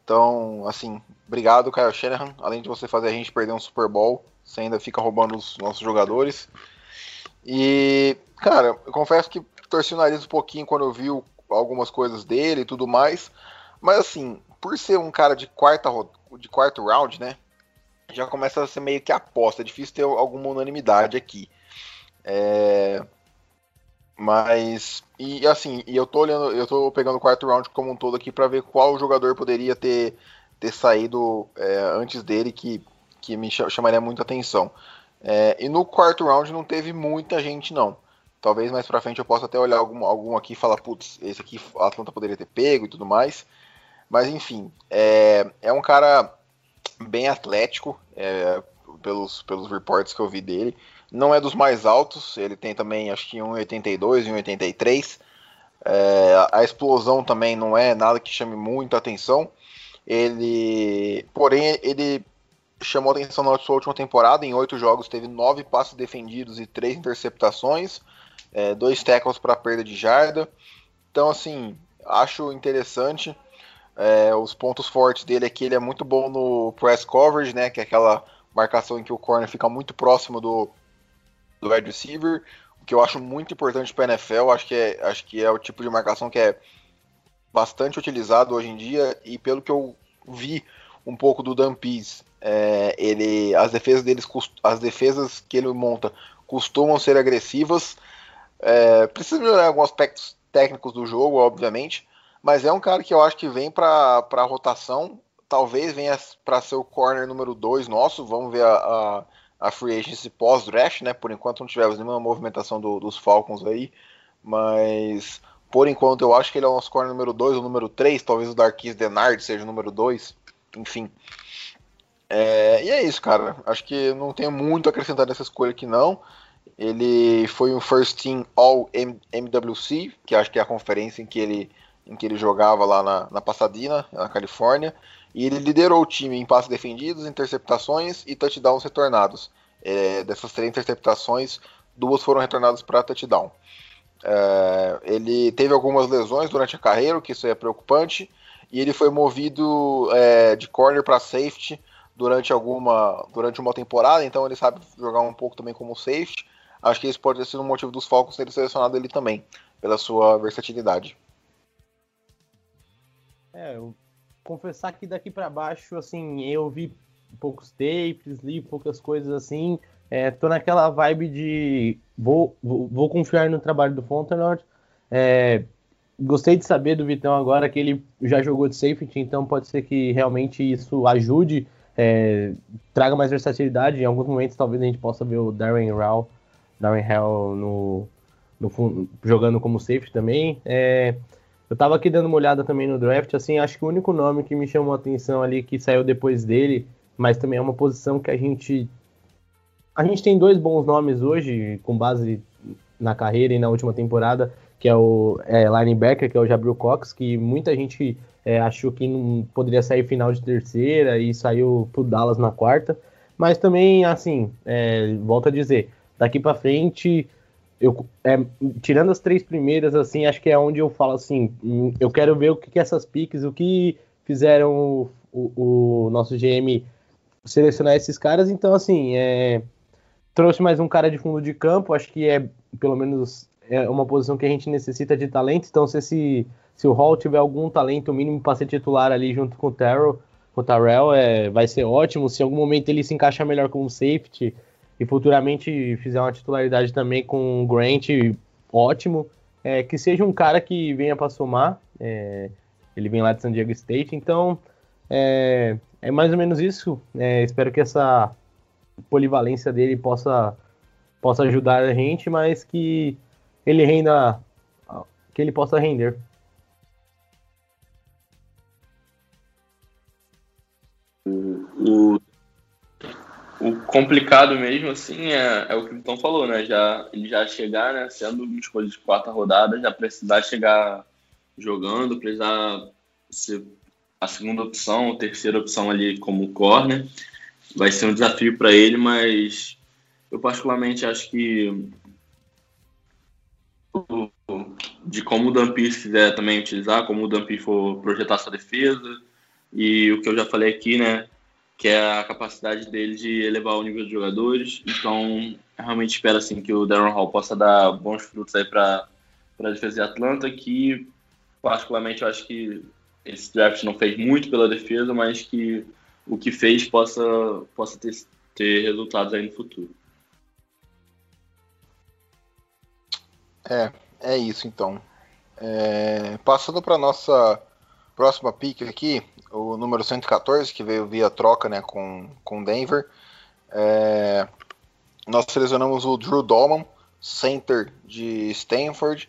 Então, assim, obrigado, Kyle Shanahan. Além de você fazer a gente perder um Super Bowl, você ainda fica roubando os nossos jogadores. E, cara, eu confesso que torci o nariz um pouquinho quando eu vi algumas coisas dele e tudo mais. Mas, assim, por ser um cara de, quarta, de quarto round, né? Já começa a ser meio que aposta. É difícil ter alguma unanimidade aqui. É, mas, e assim, e eu tô olhando, eu tô pegando o quarto round como um todo aqui para ver qual jogador poderia ter, ter saído é, antes dele que, que me chamaria muita atenção. É, e no quarto round não teve muita gente, não. Talvez mais pra frente eu possa até olhar algum, algum aqui e falar, putz, esse aqui a Atlanta poderia ter pego e tudo mais. Mas enfim, é, é um cara bem atlético, é, pelos, pelos reports que eu vi dele. Não é dos mais altos, ele tem também acho que 1,82 e 1,83. É, a explosão também não é nada que chame muita atenção. Ele, porém, ele chamou atenção na sua última temporada. Em oito jogos teve nove passes defendidos e três interceptações. é, dois tackles para perda de jarda. Então, assim, acho interessante. É, os pontos fortes dele é que ele é muito bom no press coverage, né? Que é aquela marcação em que o corner fica muito próximo do, do wide receiver, o que eu acho muito importante para a NFL. Acho que, é, acho que é o tipo de marcação que é bastante utilizado hoje em dia e pelo que eu vi um pouco do Dan Pease, é, ele, as defesas deles, as defesas que ele monta costumam ser agressivas. É, precisa melhorar alguns aspectos técnicos do jogo, obviamente, mas é um cara que eu acho que vem para a rotação. Talvez venha para ser o corner número 2 nosso. Vamos ver a, a, a free agency pós-draft, né? Por enquanto não tivemos nenhuma movimentação do, dos Falcons aí. Mas por enquanto eu acho que ele é o nosso corner número 2 ou número 3. Talvez o Darkis Denard seja o número 2. Enfim. É, e é isso, cara. Acho que não tenho muito a acrescentar nessa escolha aqui, não. Ele foi um First Team All MWC, que acho que é a conferência em que ele, em que ele jogava lá na, na Pasadena, na Califórnia. E ele liderou o time em passes defendidos, interceptações e touchdowns retornados. É, dessas três interceptações, duas foram retornadas para touchdown. É, ele teve algumas lesões durante a carreira, o que isso é preocupante, e ele foi movido é, de corner para safety durante alguma durante uma temporada, então ele sabe jogar um pouco também como safety. Acho que isso pode ter sido um motivo dos Falcons terem selecionado ele também, pela sua versatilidade. É, eu confessar que daqui para baixo, assim, eu vi poucos tapes, li poucas coisas assim. É, tô naquela vibe de vou, vou, vou confiar no trabalho do Fontenot. É, gostei de saber do Vitão agora que ele já jogou de safety, então pode ser que realmente isso ajude, é, traga mais versatilidade. Em alguns momentos talvez a gente possa ver o Darren Hall, Darren no, no, jogando como safety também. É, eu tava aqui dando uma olhada também no draft, assim, acho que o único nome que me chamou a atenção ali que saiu depois dele, mas também é uma posição que a gente a gente tem dois bons nomes hoje, com base na carreira e na última temporada, que é o é, linebacker, que é o Jabril Cox, que muita gente é, achou que não poderia sair final de terceira e saiu pro Dallas na quarta. Mas também, assim, é, volto a dizer, daqui para frente, eu, é, tirando as três primeiras, assim, acho que é onde eu falo assim, hum, eu quero ver o que, que essas piques, o que fizeram o, o, o nosso GM selecionar esses caras. Então, assim, é, trouxe mais um cara de fundo de campo, acho que é pelo menos é uma posição que a gente necessita de talento. Então, se, esse, se o Hall tiver algum talento mínimo para ser titular ali junto com o Terrell, com o Terrell, é, vai ser ótimo. Se em algum momento ele se encaixar melhor como safety e futuramente fizer uma titularidade também com o Grant, ótimo. É, que seja um cara que venha para somar. É, ele vem lá de San Diego State, então é, é mais ou menos isso. É, espero que essa polivalência dele possa, possa ajudar a gente, mas que ele renda, que ele possa render. O complicado mesmo, assim, é, é o que o Tom falou, né? Já, ele já chegar, né, sendo uma escolha de quarta rodada, já precisar chegar jogando, precisar ser a segunda opção, a terceira opção ali como corner vai ser um desafio para ele, mas eu particularmente acho que de como o Dampi quiser também utilizar, como o Dampi for projetar sua defesa e o que eu já falei aqui, né, que é a capacidade dele de elevar o nível dos jogadores. Então, realmente espero assim que o Darren Hall possa dar bons frutos aí para a defesa de Atlanta, que particularmente eu acho que esse draft não fez muito pela defesa, mas que o que fez possa, possa ter, ter resultados aí no futuro. É, é isso então. É, passando para nossa próxima pick aqui, o número 114, que veio via troca né, com, com Denver. É, nós selecionamos o Drew Dolman, center de Stanford.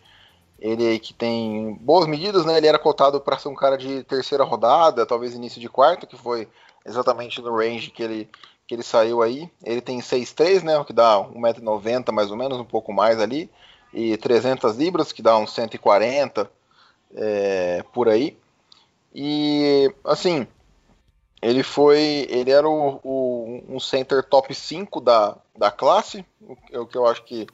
Ele que tem boas medidas, né? Ele era cotado para ser um cara de terceira rodada, talvez início de quarta, que foi exatamente no range que ele, que ele saiu aí. Ele tem 6'3", né, o que dá 1,90m mais ou menos, um pouco mais ali, e 300 libras, que dá uns 140 é, por aí. E, assim, ele foi, ele era o, o, um center top 5 da, da classe, o, o que eu acho que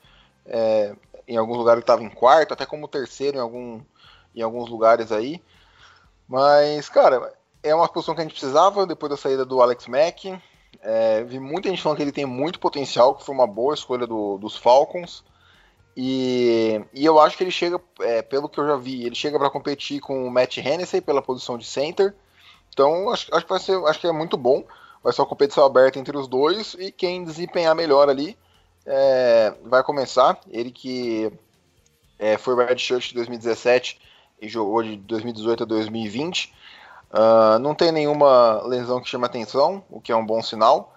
é, em alguns lugares estava em quarto, até como terceiro em, algum, em alguns lugares aí. Mas, cara, é uma posição que a gente precisava depois da saída do Alex Mack. É, vi muita gente falando que ele tem muito potencial, que foi uma boa escolha do, dos Falcons. E, e, eu acho que ele chega, é, pelo que eu já vi, ele chega para competir com o Matt Hennessy pela posição de center. Então acho, acho, que vai ser, acho que é muito bom. Vai ser uma competição aberta entre os dois e quem desempenhar melhor ali é, vai começar. Ele que é, foi redshirt de 2017 e jogou de 2018 a 2020. Uh, não tem nenhuma lesão que chame atenção, o que é um bom sinal.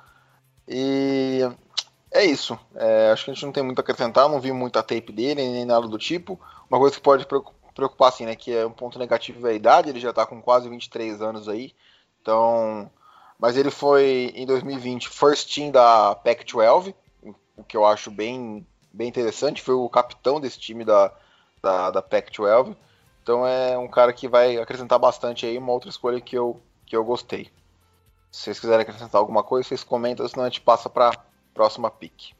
E é isso. É, acho que a gente não tem muito a acrescentar, não vi muita tape dele, nem nada do tipo. Uma coisa que pode preocupar, assim, né, que é um ponto negativo é a idade, ele já está com quase 23 anos aí. Então, mas ele foi em 2020 first team da Pac-12, o que eu acho bem, bem interessante. Foi o capitão desse time da, da, da Pac-12. Então é um cara que vai acrescentar bastante aí, uma outra escolha que eu, que eu gostei. Se vocês quiserem acrescentar alguma coisa, vocês comentam, senão a gente passa para próxima pick.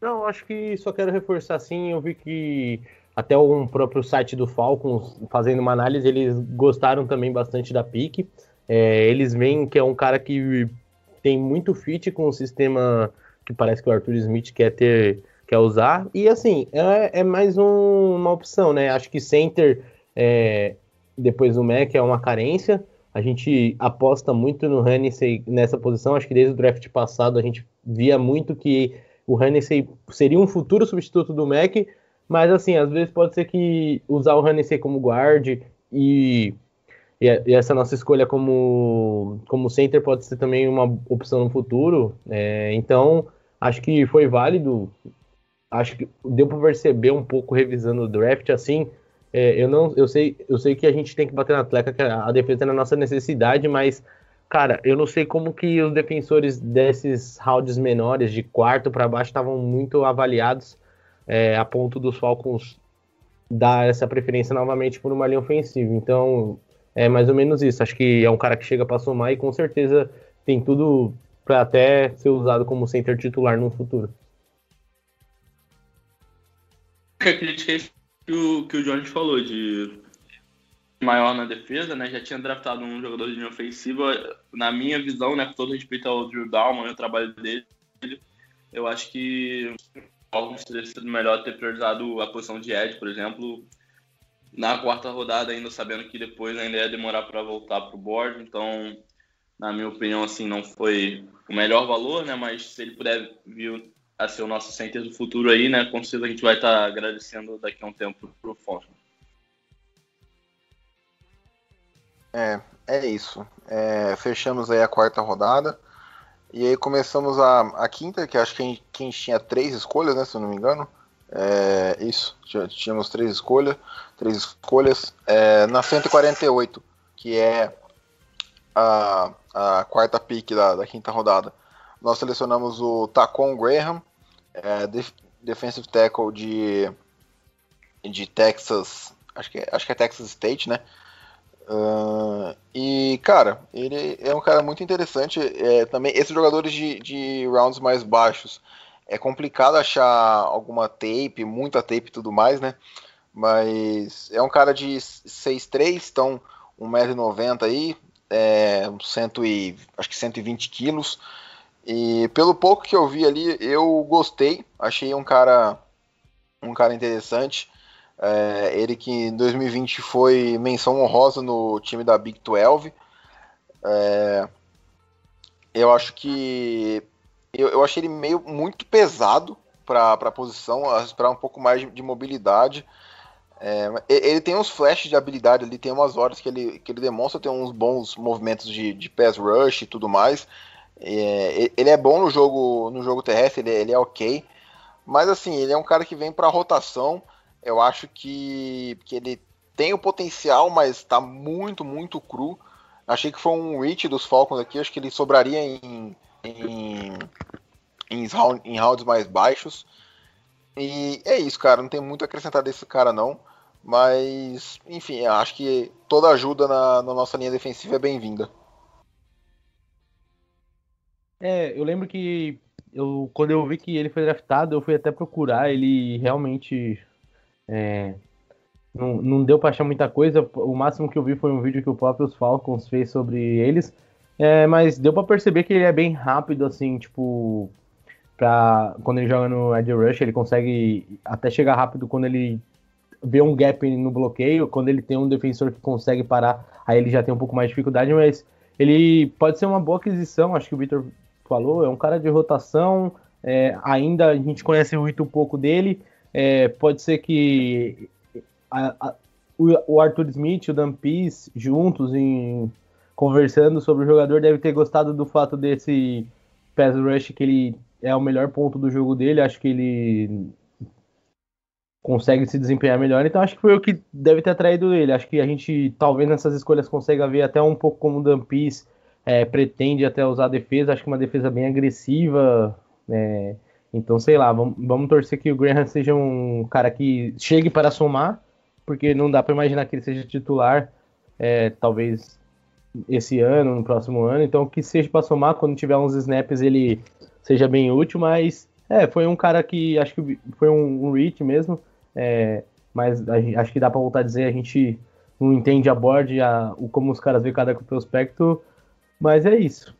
Não, acho que só quero reforçar assim, eu vi que até o próprio site do Falcons, fazendo uma análise, eles gostaram também bastante da pick. É, eles veem que é um cara que tem muito fit com o sistema que parece que o Arthur Smith quer ter, quer usar. E assim, é, é mais um, uma opção, né? Acho que center é, depois do Mac é uma carência. A gente aposta muito no Hennessy nessa posição. Acho que desde o draft passado a gente via muito que o Hennessy seria um futuro substituto do Mac, mas assim, às vezes pode ser que usar o Hennessy como guard e, e, essa nossa escolha como, como center pode ser também uma opção no futuro. É, então, acho que foi válido. Acho que deu para perceber um pouco revisando o draft assim é, eu não, eu sei, eu sei que a gente tem que bater na tecla que a defesa é na nossa necessidade, mas cara, eu não sei como que os defensores desses rounds menores de quarto para baixo estavam muito avaliados é, a ponto dos Falcons dar essa preferência novamente por uma linha ofensiva. Então, é mais ou menos isso. Acho que é um cara que chega para somar e com certeza tem tudo para até ser usado como center titular no futuro. A crítica que o, que o Jones falou, de maior na defesa, né? Já tinha draftado um jogador de linha ofensiva. Na minha visão, né? Com todo respeito ao Drew Dalman e o trabalho dele, eu acho que alguns teria sido melhor ter priorizado a posição de Ed, por exemplo, na quarta rodada, ainda sabendo que depois ainda ia demorar para voltar para o board. Então, na minha opinião, assim, não foi o melhor valor, né? Mas se ele puder vir a ser o nosso center do futuro aí, né? Com certeza a gente vai estar agradecendo daqui a um tempo pro Fosma. É, é isso. É, fechamos aí a quarta rodada. E aí começamos a, a quinta, que acho que a gente, que a gente tinha três escolhas, né? Se eu não me engano. É, isso, tínhamos três escolhas. Três escolhas. É, na 148, que é a, a quarta pick da, da quinta rodada. Nós selecionamos o Tacon Graham, é, def defensive tackle de, de Texas, acho que, acho que é Texas State, né? Uh, e, cara, ele é um cara muito interessante. É, também, esses jogadores de, de rounds mais baixos, é complicado achar alguma tape, muita tape e tudo mais, né? Mas é um cara de 6'3, então 1,90m aí, é, 100 e, acho que 120 quilos. E pelo pouco que eu vi ali, eu gostei. Achei um cara um cara interessante. É, ele que em 2020 foi menção honrosa no time da Big 12. É, eu acho que eu, eu achei ele meio muito pesado para a posição, esperar um pouco mais de, de mobilidade. É, ele tem uns flashes de habilidade ali, tem umas horas que ele, que ele demonstra ter uns bons movimentos de, de pass rush e tudo mais. É, ele é bom no jogo no jogo terrestre, ele, ele, é ok, mas assim, ele é um cara que vem para rotação. Eu acho que, que ele tem o potencial, mas está muito, muito cru. Achei que foi um reach dos Falcons aqui, acho que ele sobraria em, em, em, em rounds mais baixos. E é isso, cara, não tem muito a acrescentar desse cara não. Mas, enfim, acho que toda ajuda na, na nossa linha defensiva é bem-vinda. É, eu lembro que eu, quando eu vi que ele foi draftado, eu fui até procurar. Ele realmente É, não, não deu para achar muita coisa. O máximo que eu vi foi um vídeo que o próprio Falcons fez sobre eles. É, mas deu para perceber que ele é bem rápido, assim, tipo, pra, quando ele joga no Edge Rush, ele consegue até chegar rápido quando ele vê um gap no bloqueio, quando ele tem um defensor que consegue parar, aí ele já tem um pouco mais de dificuldade, mas ele pode ser uma boa aquisição, acho que o Victor falou, é um cara de rotação, é, ainda a gente conhece muito pouco dele, é, pode ser que a, a, o, Arthur Smith o Dan juntos em conversando sobre o jogador deve ter gostado do fato desse pass rush que ele é o melhor ponto do jogo dele, acho que ele consegue se desempenhar melhor, então acho que foi o que deve ter atraído ele. Acho que a gente talvez nessas escolhas consiga ver até um pouco como o Dan é, pretende até usar a defesa, acho que uma defesa bem agressiva, é, então sei lá, vamos, vamos torcer que o Graham seja um cara que chegue para somar, porque não dá para imaginar que ele seja titular, é, talvez esse ano, no próximo ano, então que seja para somar, quando tiver uns snaps ele seja bem útil, mas é, foi um cara que acho que foi um, um reach mesmo, é, mas acho que dá para voltar a dizer, a gente não entende a board, a, o, como os caras veem cada prospecto, mas é isso.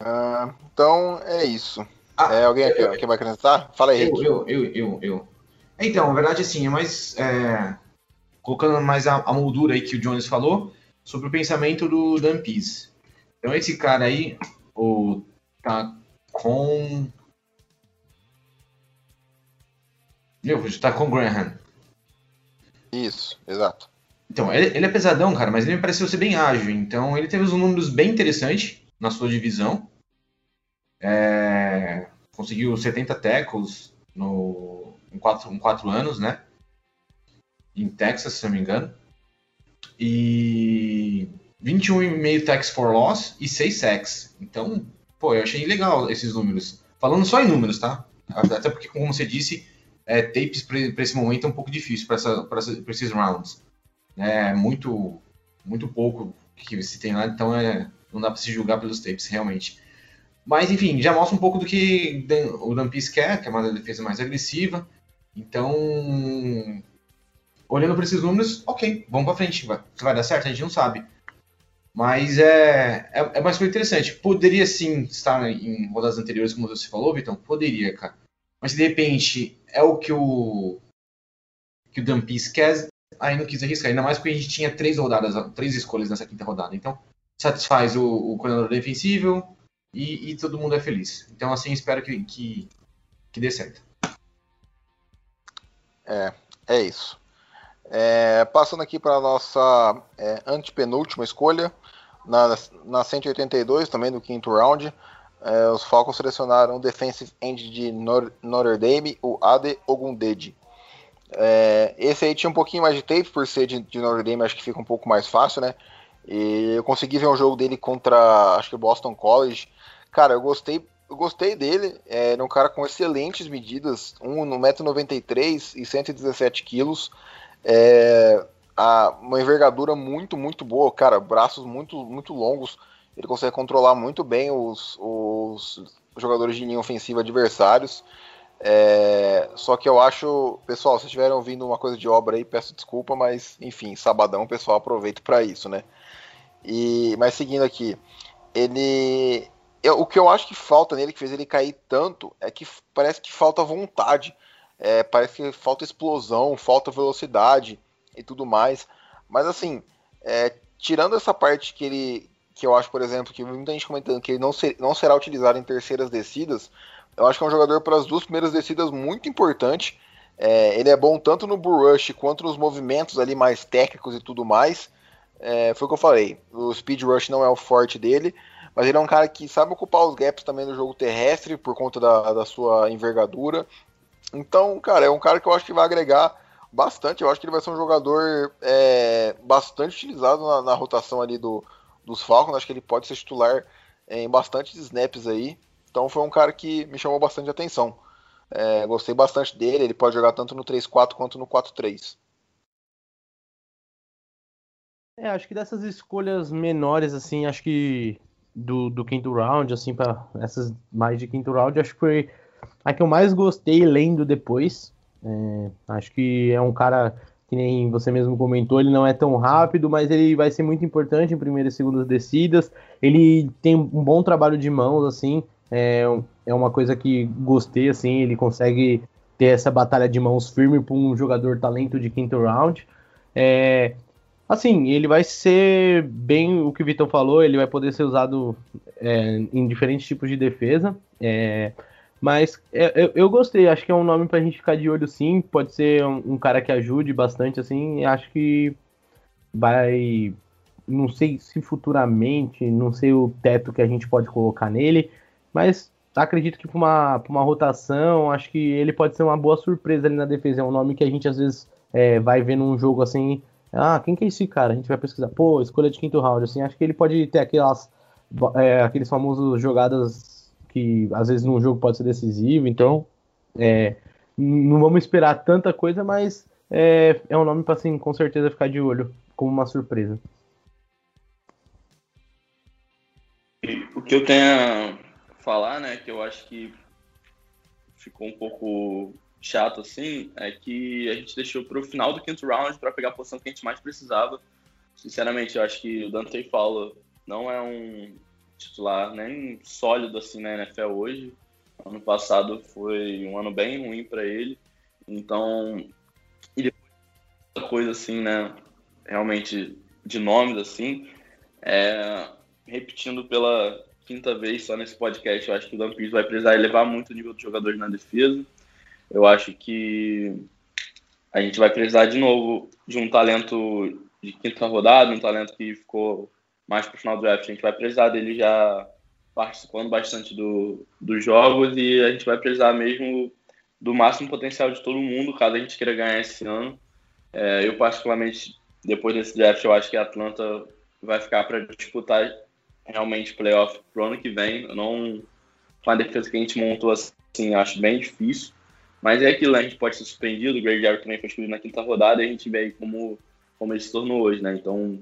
Uh, então é isso. Ah, é, alguém aqui eu, que vai acrescentar? Fala aí, eu, eu, eu, eu, eu, Então, na verdade, assim, é mais. É, colocando mais a, a, moldura aí que o Jones falou sobre o pensamento do Dan Pease. Então, esse cara aí, o tá com. Meu, tá com Graham. Isso, exato. Então, ele, ele, é pesadão, cara, mas ele me pareceu ser bem ágil. Então, ele teve uns números bem interessantes na sua divisão. É, conseguiu 70 tackles no, em, quatro, em quatro anos, né? Em Texas, se não me engano. E 21,5 tax for loss e 6 sacks. Então, pô, eu achei legal esses números. Falando só em números, tá? Até porque, como você disse, é, tapes para esse momento é um pouco difícil para esses rounds. É muito, muito pouco que se tem lá, então é, não dá para se julgar pelos tapes, realmente. Mas, enfim, já mostra um pouco do que o Dampis quer, que é uma defesa mais agressiva. Então, olhando para esses números, ok, vamos para frente. Vai, vai dar certo, a gente não sabe. Mas é, é, é mais coisa interessante. Poderia sim estar em rodadas anteriores, como você falou, Vitão? Poderia, cara. Mas de repente é o que o que o Dampis quer, aí não quis arriscar. Ainda mais porque a gente tinha três rodadas, três escolhas nessa quinta rodada. Então, satisfaz o, o coordenador defensivo e, e, todo mundo é feliz. Então, assim, espero que, que, que dê certo. É, é isso. É, passando aqui para a nossa é, antepenúltima escolha, na, na 182, também do quinto round, é, os Falcons selecionaram o defensive end de Notre Dame, o Ade Ogundede. É, esse aí tinha um pouquinho mais de tape, por ser de, de Notre Dame, acho que fica um pouco mais fácil, né? E eu consegui ver um jogo dele contra, acho que Boston College. Cara, eu gostei, eu gostei dele. É um cara com excelentes medidas, um no 1,93m e 117 quilos. É, a, uma envergadura muito, muito boa, cara, braços muito, muito longos. Ele consegue controlar muito bem os, os jogadores de linha ofensiva adversários. É, só que eu acho, pessoal, se estiverem ouvindo uma coisa de obra aí, peço desculpa, mas enfim, sabadão, pessoal, aproveito para isso, né? E, mas seguindo aqui, ele. Eu, o que eu acho que falta nele, que fez ele cair tanto, é que parece que falta vontade. É, parece que falta explosão, falta velocidade e tudo mais. Mas assim, é, tirando essa parte que ele. Que eu acho, por exemplo, que muita gente comentando que ele não, ser, não será utilizado em terceiras descidas. Eu acho que é um jogador para as duas primeiras descidas muito importante. É, ele é bom tanto no bull rush quanto nos movimentos ali mais técnicos e tudo mais. É, foi o que eu falei. O speed rush não é o forte dele, mas ele é um cara que sabe ocupar os gaps também no jogo terrestre por conta da, da sua envergadura. Então, cara, é um cara que eu acho que vai agregar bastante. Eu acho que ele vai ser um jogador é, bastante utilizado na, na, rotação ali do, dos Falcons. Acho que ele pode ser titular em bastante snaps aí. Então foi um cara que me chamou bastante atenção. É, gostei bastante dele. Ele pode jogar tanto no 3-4 quanto no 4-3. É, acho que dessas escolhas menores, assim, acho que do, do quinto round, assim, para essas mais de quinto round, acho que foi a que eu mais gostei lendo depois. É, acho que é um cara que nem você mesmo comentou, ele não é tão rápido, mas ele vai ser muito importante em primeiras e segundas descidas. Ele tem um bom trabalho de mãos, assim, é, é uma coisa que gostei, assim, ele consegue ter essa batalha de mãos firme para um jogador talento de quinto round. É, assim, ele vai ser bem o que o Vitão falou, ele vai poder ser usado é, em diferentes tipos de defesa. É, mas é, eu, eu, gostei, acho que é um nome pra gente ficar de olho sim. Pode ser um, um cara que ajude bastante, assim. Acho que vai. Não sei se futuramente, não sei o teto que a gente pode colocar nele, mas acredito que para uma, uma rotação, acho que ele pode ser uma boa surpresa ali na defesa. É um nome que a gente às vezes é, vai ver num jogo assim. Ah, quem que é esse cara? A gente vai pesquisar. Pô, escolha de quinto round. Assim, acho que ele pode ter aquelas, é, aqueles famosos jogadas que às vezes num jogo pode ser decisivo, então é, não vamos esperar tanta coisa, mas é, é um nome para assim, com certeza ficar de olho como uma surpresa. O que eu tenho falar, né, que eu acho que ficou um pouco chato assim, é que a gente deixou para o final do quinto round para pegar a posição que a gente mais precisava. Sinceramente, eu acho que o Dante Fowler não é um titular nem sólido assim na NFL hoje. Ano passado foi um ano bem ruim para ele. Então, e depois coisa assim, né, realmente de nomes assim, é, repetindo pela quinta vez só nesse podcast, eu acho que o Dampis vai precisar elevar muito o nível dos jogadores na defesa. Eu acho que a gente vai precisar de novo de um talento de quinta rodada, um talento que ficou mais para o final do draft. A gente vai precisar dele já participando bastante do, dos jogos e a gente vai precisar mesmo do máximo potencial de todo mundo, caso a gente queira ganhar esse ano. É, eu, particularmente, depois desse draft, eu acho que a Atlanta vai ficar para disputar realmente playoff pro ano que vem. Eu não, com a defesa que a gente montou assim, acho bem difícil. Mas é aquilo, né? a gente pode ser surpreendido. O Jarrett também foi escolhido na quinta rodada e a gente vê aí como, como ele se tornou hoje, né? Então,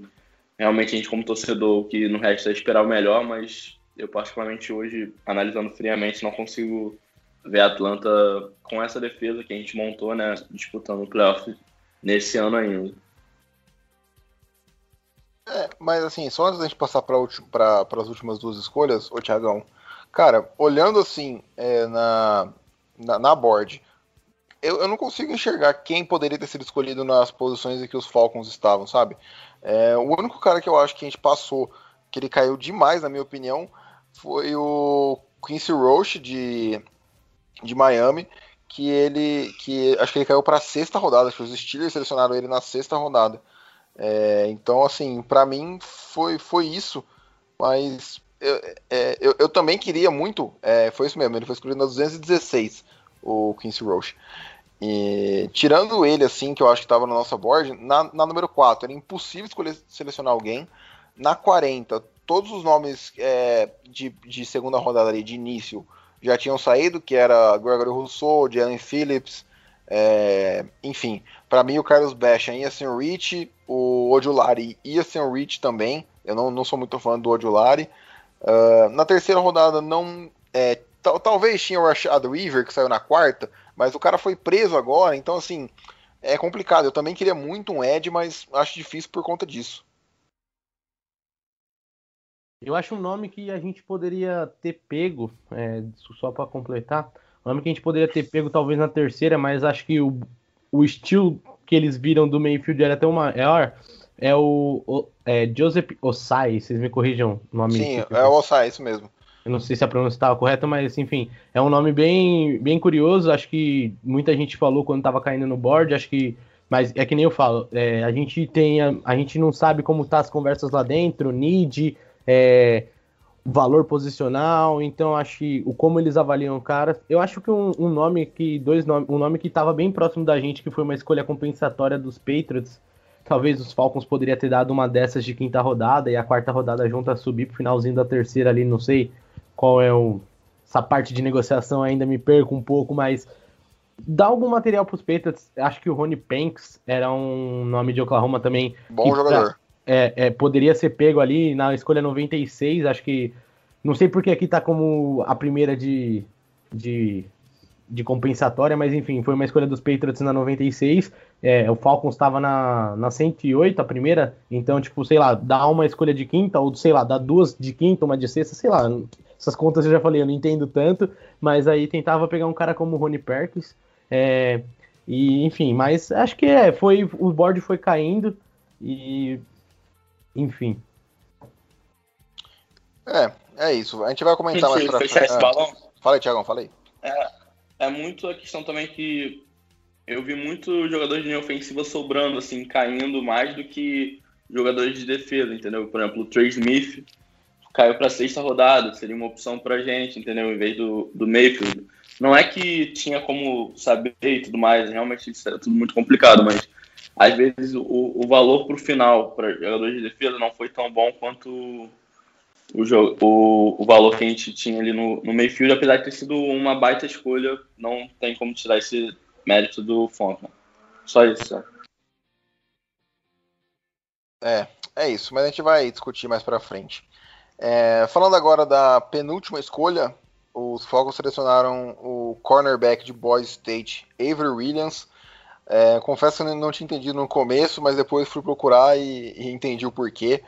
realmente a gente como torcedor que não resta é esperar o melhor, mas eu particularmente hoje, analisando friamente, não consigo ver a Atlanta com essa defesa que a gente montou, né, disputando o playoff nesse ano ainda. É, mas assim, só antes da gente passar para as últimas duas escolhas, ô Tiagão, cara, olhando assim é, na, na, na board, eu, eu não consigo enxergar quem poderia ter sido escolhido nas posições em que os Falcons estavam, sabe? É, o único cara que eu acho que a gente passou, que ele caiu demais, na minha opinião, foi o Quincy Roche de, de Miami, que ele, que acho que ele caiu para a sexta rodada, acho que os Steelers selecionaram ele na sexta rodada. É, então, assim, para mim foi, foi isso, mas eu, é, eu, eu, também queria muito, é, foi isso mesmo, ele foi escolhido na 216, o Quincy Roche. E, tirando ele, assim, que eu acho que estava na nossa board, na, na, número 4, era impossível escolher selecionar alguém. Na 40, todos os nomes é, de, de, segunda rodada ali, de início, já tinham saído, que era Gregory Rousseau, Jalen Phillips, é, enfim. Para mim, o Carlos Basham ia ser um Rich, o Odulari ia ser um Rich também. Eu não, não sou muito fã do Odulari. Uh, na terceira rodada, não. É, talvez tinha o Rashad Weaver, que saiu na quarta, mas o cara foi preso agora, então assim, é complicado. Eu também queria muito um Ed, mas acho difícil por conta disso. Eu acho um nome que a gente poderia ter pego, é, só para completar, um nome que a gente poderia ter pego talvez na terceira, mas acho que o, o estilo que eles viram do Mayfield era até maior. É o, o é, Joseph Osai, vocês me corrijam o nome. Sim, é o Osai, isso mesmo. Eu não sei se a pronúncia estava correta, mas enfim, é um nome bem, bem curioso. Acho que muita gente falou quando estava caindo no board. Acho que, mas é que nem eu falo, é, a gente tem, a, a, gente não sabe como tá as conversas lá dentro, need, é, valor posicional. Então acho que o como eles avaliam o cara. Eu acho que um, um nome que dois nomes, um nome que estava bem próximo da gente, que foi uma escolha compensatória dos Patriots. Talvez os Falcons poderia ter dado uma dessas de quinta rodada e a quarta rodada junto a subir pro finalzinho da terceira ali, não sei qual é o. Essa parte de negociação ainda me perco um pouco, mas dá algum material para os Patriots. Acho que o Rony Panks era um nome de Oklahoma também. Bom jogador. É, é, poderia ser pego ali na escolha 96. Acho que. Não sei porque aqui tá como a primeira de. de de compensatória, mas enfim, foi uma escolha dos Patriots na 96. É, o Falcons estava na, na 108, a primeira, então, tipo, sei lá, dá uma escolha de quinta, ou sei lá, dá duas de quinta, uma de sexta, sei lá. Essas contas eu já falei, eu não entendo tanto, mas aí tentava pegar um cara como o Rony Perkins. É, e, enfim, mas acho que é, foi, o board foi caindo e. Enfim. É, é isso. A gente vai comentar Gente, mais pra fechar esse Ah, balão. Fala aí, Thiagão, fala aí. É, é muito a questão também que eu vi muito jogadores de linha ofensiva sobrando, assim, caindo mais do que jogadores de defesa, entendeu? Por exemplo, o Trey Smith caiu para sexta rodada, seria uma opção pra gente, entendeu? Em vez do, do Mayfield. Não é que tinha como saber e tudo mais, realmente isso era tudo muito complicado, mas às vezes o, o valor pro final para jogadores de defesa não foi tão bom quanto o, jogo, o, o valor que a gente tinha ali no, no Mayfield, apesar de ter sido uma baita escolha, não tem como tirar esse mérito do Fontenot. Só isso? É, é isso, mas a gente vai discutir mais pra frente. É, falando agora da penúltima escolha, os Falcons selecionaram o cornerback de Boise State, Avery Williams. É, confesso que não tinha entendido no começo, mas depois fui procurar e, e entendi o porquê.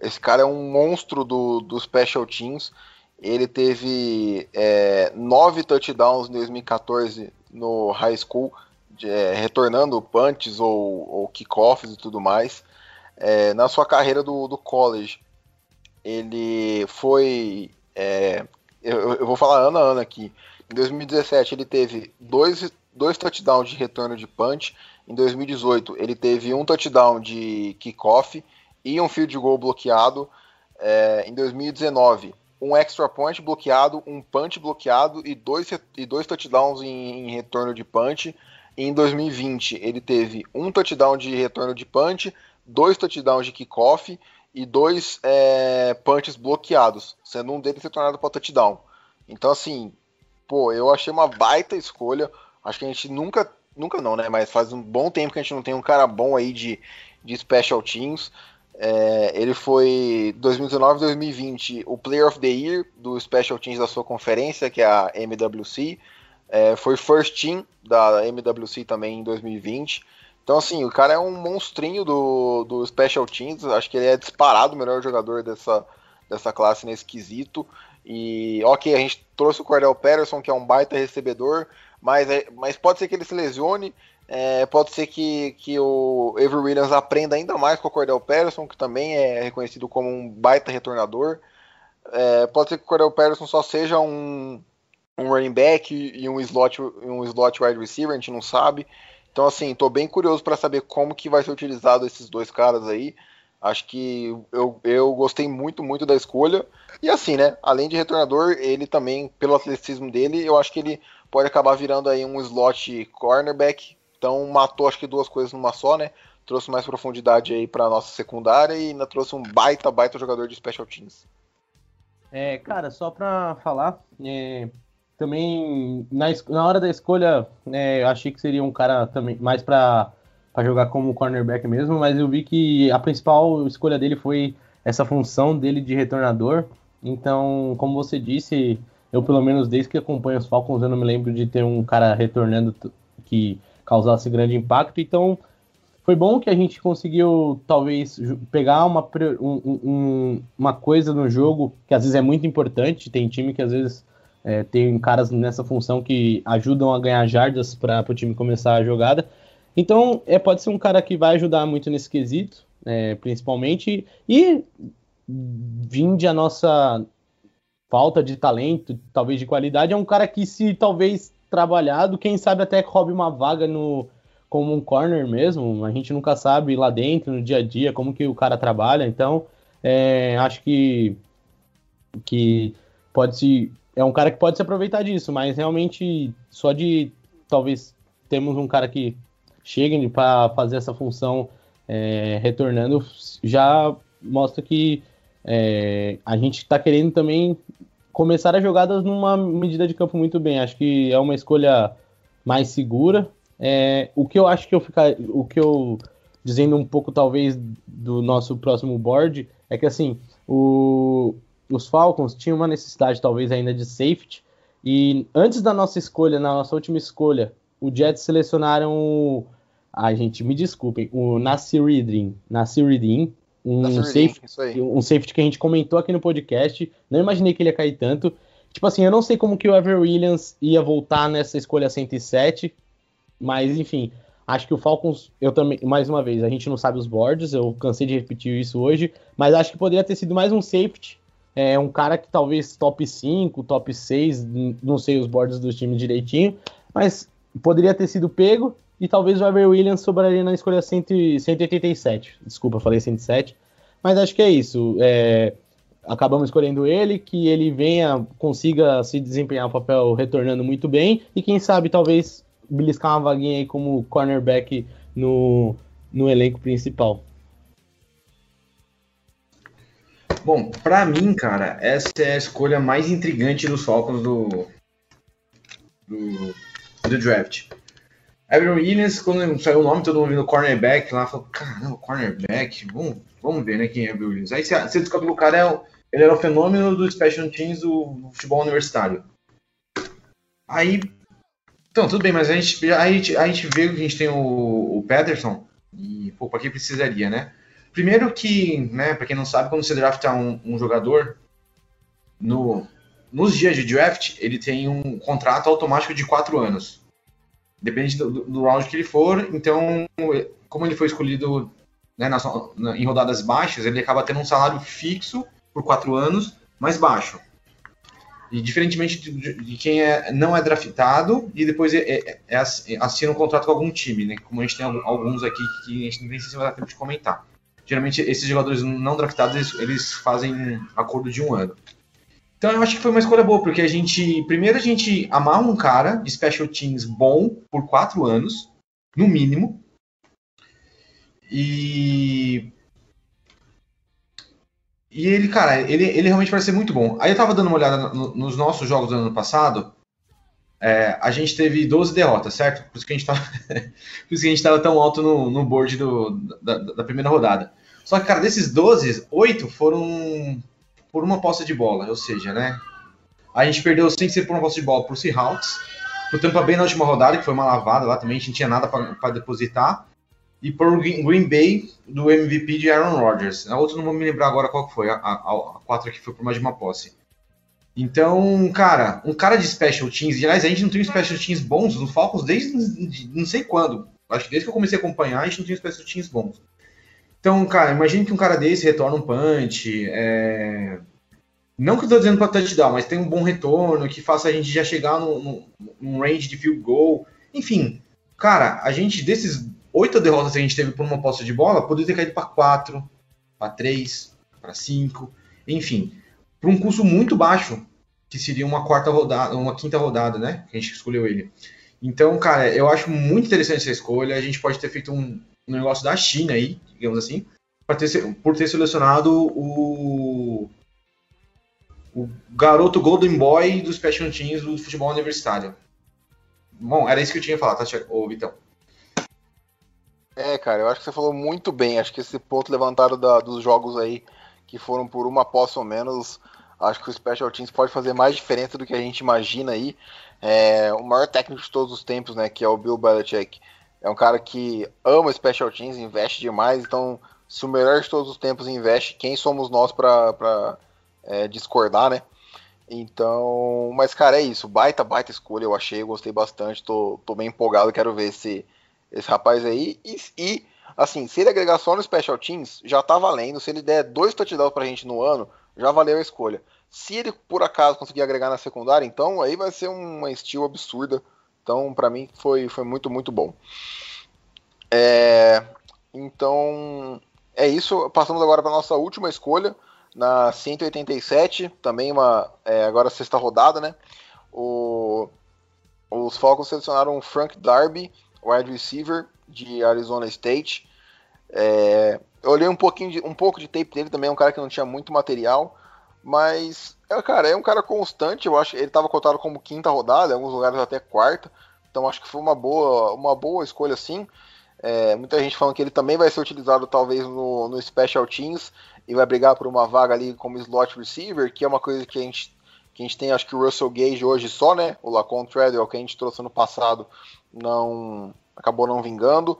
Esse cara é um monstro do, do Special Teams. Ele teve é, nove touchdowns em 2014 no high school, de, é, retornando punts ou, ou kickoffs e tudo mais. É, na sua carreira do, do college, ele foi. é, eu, eu vou falar ano a ano aqui. Em 2017, ele teve dois, dois touchdowns de retorno de punch. Em 2018, ele teve um touchdown de kickoff e um field goal bloqueado. É, em 2019, um extra point bloqueado, um punch bloqueado e dois, e dois touchdowns em, em retorno de punch. Em 2020, ele teve um touchdown de retorno de punch, dois touchdowns de kickoff e dois é, punches bloqueados, sendo um deles retornado para touchdown. Então, assim, pô, eu achei uma baita escolha. Acho que a gente nunca, nunca não, né? Mas faz um bom tempo que a gente não tem um cara bom aí de, de special teams. É, ele foi 2019-2020 o Player of the Year do Special Teams da sua conferência, que é a MWC. É, foi First Team da MWC também em 2020. Então, assim, o cara é um monstrinho do, do Special Teams. Acho que ele é disparado o melhor jogador dessa, dessa classe nesse quesito. E, ok, a gente trouxe o Cordell Patterson, que é um baita recebedor, mas, é- mas pode ser que ele se lesione. é, pode ser que, que o Avery Williams aprenda ainda mais com o Cordell Patterson, que também é reconhecido como um baita retornador. É, pode ser que o Cordell Patterson só seja um, um running back e um slot, um slot wide receiver, a gente não sabe. Então, assim, tô bem curioso para saber como que vai ser utilizado esses dois caras aí. Acho que eu, eu gostei muito, muito da escolha. E assim, né? Além de retornador, ele também, pelo atleticismo dele, eu acho que ele pode acabar virando aí um slot cornerback. Então matou acho que duas coisas numa só, né? Trouxe mais profundidade aí para nossa secundária e ainda trouxe um baita, baita jogador de special teams. É, cara, só pra falar, é, também na, na hora da escolha, é, eu achei que seria um cara também mais pra jogar como cornerback mesmo, mas eu vi que a principal escolha dele foi essa função dele de retornador. Então, como você disse, eu pelo menos desde que acompanho os Falcons, eu não me lembro de ter um cara retornando que causasse grande impacto. Então, foi bom que a gente conseguiu, talvez, pegar uma, um- um- um- uma coisa no jogo que às vezes é muito importante. Tem time que às vezes é, tem caras nessa função que ajudam a ganhar jardas para o time começar a jogada. Então, é, pode ser um cara que vai ajudar muito nesse quesito, é, principalmente. E vinde a nossa falta de talento, talvez de qualidade, é um cara que, se talvez trabalhado, quem sabe até roube uma vaga no como um corner mesmo. A gente nunca sabe lá dentro, no dia a dia, como que o cara trabalha. Então, é, acho que, que pode se. É um cara que pode se aproveitar disso, mas realmente só de talvez temos um cara que chegue para fazer essa função é, retornando já mostra que é, a gente está querendo também começar as jogadas numa medida de campo muito bem. Acho que é uma escolha mais segura. É, o que eu acho que eu ficar, o que eu dizendo um pouco talvez do nosso próximo board é que assim o, os Falcons tinham uma necessidade talvez ainda de safety E antes da nossa escolha, na nossa última escolha, o Jets selecionaram o. Ai, gente, me desculpem. O Nasiruddin. Nasiruddin. Um safety, um safety que a gente comentou aqui no podcast. Não imaginei que ele ia cair tanto. Tipo assim, eu não sei como que o Ever Williams ia voltar nessa escolha 107. Mas, enfim, acho que o Falcons, eu também, mais uma vez, a gente não sabe os boards, eu cansei de repetir isso hoje, mas acho que poderia ter sido mais um safety, é, um cara que talvez top 5, top 6, n- não sei os boards dos times direitinho, mas poderia ter sido pego, e talvez o Ever Williams sobraria na escolha 100, e- 187. Desculpa, falei 107. Mas acho que é isso. É, acabamos escolhendo ele, que ele venha, consiga se desempenhar o papel retornando muito bem, e quem sabe talvez beliscar uma vaguinha aí como cornerback no, no elenco principal. Bom, pra mim, cara, essa é a escolha mais intrigante dos Falcons do, do, do draft. Evan Williams, quando saiu o nome, todo mundo vindo cornerback lá, falou, caramba, cornerback, vamos, vamos ver, né, quem é Evan Williams. Aí você descobre que o cara é, ele era o fenômeno do Special Teams do, futebol universitário. Aí, então, tudo bem, mas a gente, a gente, a gente vê que a gente tem o, o Patterson, e, pô, pra que precisaria, né? Primeiro que, né, pra quem não sabe, quando você drafta um, um jogador, no, nos dias de draft, ele tem um contrato automático de 4 anos. Depende do, do- round que ele for, então, como ele foi escolhido né, nas- na- em rodadas baixas, ele acaba tendo um salário fixo por 4 anos, mais baixo. E diferentemente de, de- quem é, não é draftado e depois é, é- é ass- assina um contrato com algum time, né? Como a gente tem alguns aqui que a gente nem sei se vai dar tempo de comentar. Geralmente esses jogadores não draftados eles, eles fazem acordo de um ano. Então eu acho que foi uma escolha boa, porque a gente. Primeiro a gente amarra um cara de special teams bom por quatro anos, no mínimo. E. E ele, cara, ele, ele realmente parece ser muito bom. Aí eu tava dando uma olhada no- nos nossos jogos do ano passado. É, a gente teve 12 derrotas, certo? Por isso que a gente tava, por isso que a gente tava tão alto no, no board do, da, da primeira rodada. Só que, cara, desses 12, 8 foram por uma posse de bola, ou seja, né? A gente perdeu sem ser por uma posse de bola pro Seahawks, pro Tampa Bay na última rodada, que foi uma lavada lá também, a gente não tinha nada para depositar, e por Green Bay do MVP de Aaron Rodgers. A outra não vou me lembrar agora qual que foi, a, a, a 4 que foi por mais de uma posse. Então, cara, um cara de special teams, e aliás, a gente não tem special teams bons no Falcons desde não sei quando. Acho que desde que eu comecei a acompanhar, a gente não tinha special teams bons. Então, cara, imagine que um cara desse retorna um punch. é, Não que eu tô dizendo pra touchdown, mas tem um bom retorno, que faça a gente já chegar no, num range de field goal. Enfim, cara, a gente, desses oito derrotas que a gente teve por uma posse de bola, poderia ter caído para quatro, para três, para cinco, enfim, por um custo muito baixo, que seria uma quarta rodada, uma quinta rodada, né? Que a gente escolheu ele. Então, cara, eu acho muito interessante essa escolha. A gente pode ter feito um, um negócio da China aí, digamos assim, ter, por ter selecionado o, o garoto Golden Boy dos Special Teams do futebol universitário. Bom, era isso que eu tinha falado, tá? Ô, Vitão? É, cara, eu acho que você falou muito bem. Acho que esse ponto levantado da- dos jogos aí, que foram por uma posse ou menos, acho que o Special Teams pode fazer mais diferença do que a gente imagina aí. É, o maior técnico de todos os tempos, né, que é o Bill Belichick, é um cara que ama Special Teams, investe demais. Então, se o melhor de todos os tempos investe, quem somos nós pra é, discordar, né? Então, mas cara, é isso. Baita, baita escolha, eu achei, eu gostei bastante. Tô, tô bem empolgado, quero ver esse, esse rapaz aí. E, e, assim, se ele agregar só no Special Teams, já tá valendo. Se ele der dois touchdowns pra gente no ano, já valeu a escolha. Se ele, por acaso, conseguir agregar na secundária, então aí vai ser uma steal absurda. Então, pra mim, foi, foi muito, muito bom. É, então, é isso. Passamos agora pra nossa última escolha. Na 187, também uma. é, agora sexta rodada, né? O, os Falcons selecionaram Frank Darby, wide receiver de Arizona State. É, eu olhei um pouquinho de, um pouco de tape dele também, é um cara que não tinha muito material, mas é, cara, é um cara constante, eu acho, ele estava cotado como quinta rodada, em alguns lugares até quarta, então acho que foi uma boa, uma boa escolha sim. É, muita gente falando que ele também vai ser utilizado talvez no, no Special Teams e vai brigar por uma vaga ali como slot receiver, que é uma coisa que a gente que a gente tem, acho que o Russell Gage hoje só, né? O Lacon Treadwell, que a gente trouxe no passado, não acabou não vingando.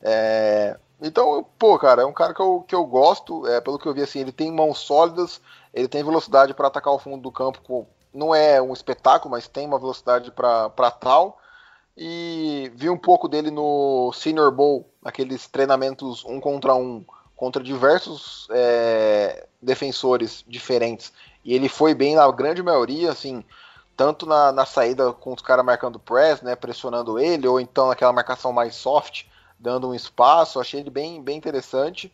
É, então, pô, cara, é um cara que eu, que eu gosto, é, pelo que eu vi, assim, ele tem mãos sólidas, ele tem velocidade para atacar o fundo do campo, com, não é um espetáculo, mas tem uma velocidade para tal. E vi um pouco dele no Senior Bowl, aqueles treinamentos um contra um, contra diversos é, defensores diferentes. E ele foi bem na grande maioria, assim, tanto na, na saída com os caras marcando press, né, pressionando ele, ou então naquela marcação mais soft, dando um espaço. Achei ele bem, bem interessante.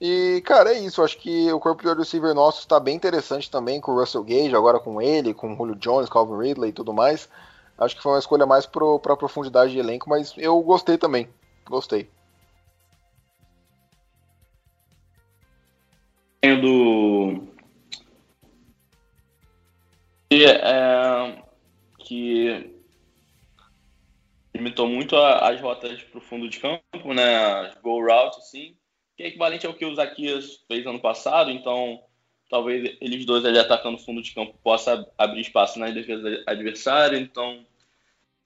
E, cara, é isso. Acho que o corpo de receiver nosso está bem interessante também, com o Russell Gage, agora com ele, com o Julio Jones, Calvin Ridley e tudo mais. Acho que foi uma escolha mais para profundidade de elenco, mas eu gostei também. Gostei. Do. É, que limitou muito as rotas para o fundo de campo, né? As go route, assim que é equivalente ao que o Zaquias fez ano passado, então talvez eles dois ali atacando o fundo de campo possa abrir espaço na defesa adversária, então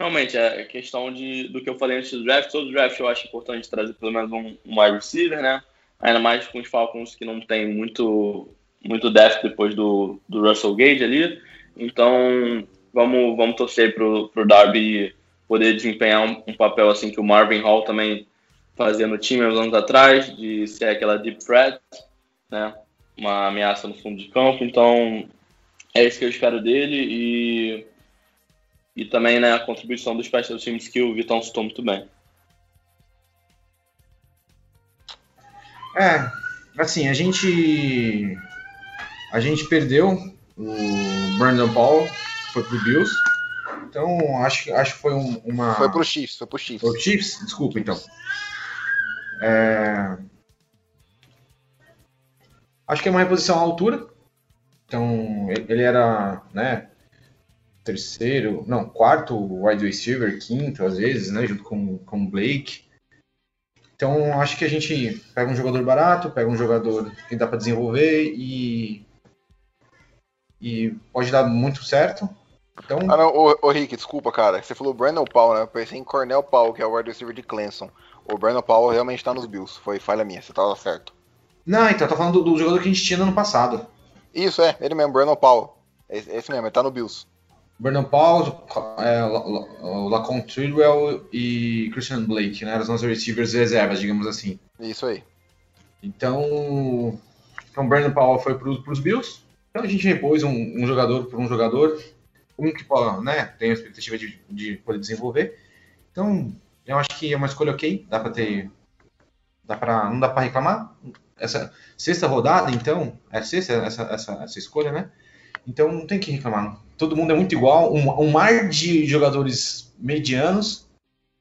realmente é questão de, do que eu falei antes do draft, todo draft eu acho importante trazer pelo menos um, um wide receiver, né, ainda mais com os Falcons que não tem muito muito depth depois do, do Russell Gage ali, então vamos, vamos torcer pro, pro Darby poder desempenhar um, um papel assim que o Marvin Hall também fazia no time uns anos atrás, de ser aquela deep threat, né? Uma ameaça no fundo de campo. Então, é isso que eu espero dele e, e também né, a contribuição dos special teams que o Vitão citou muito bem. É, assim, a gente a gente perdeu o Brandon Paul, foi pro Bills. Então, acho, acho que foi um, uma. Foi pro Chiefs, foi pro Chiefs. Foi pro Chiefs? Desculpa, então. É... Acho que é uma reposição à altura. Então, ele era, né, terceiro, não, quarto wide receiver, quinto às vezes, né, junto com, com o Blake. Então, acho que a gente pega um jogador barato, pega um jogador que dá para desenvolver e e pode dar muito certo. Então... Ah, não, ô, ô Rick, desculpa, cara. Você falou Brandon Paul, né? Eu pensei em Cornell Paul, que é o wide receiver de Clemson. O Brandon Powell realmente tá nos Bills. Foi falha minha, você tava certo. Não, então, tô falando do, do jogador que a gente tinha no ano passado. Isso, é, ele mesmo, Brandon Powell. Esse, esse mesmo, ele tá no Bills. Brandon Powell, é, Lacon Treadwell e Christian Blake, né? Eram os nossos receivers reservas, digamos assim. Isso aí. Então, então Brandon Powell foi para os Bills. Então a gente repôs um, um, jogador por um jogador, um que né, tem a expectativa de, de poder desenvolver. Então, eu acho que é uma escolha ok, dá para ter. Dá pra, não dá para reclamar. Essa sexta rodada, então, é sexta essa, essa, essa escolha, né? Então não tem que reclamar. Todo mundo é muito igual, um, um mar de jogadores medianos.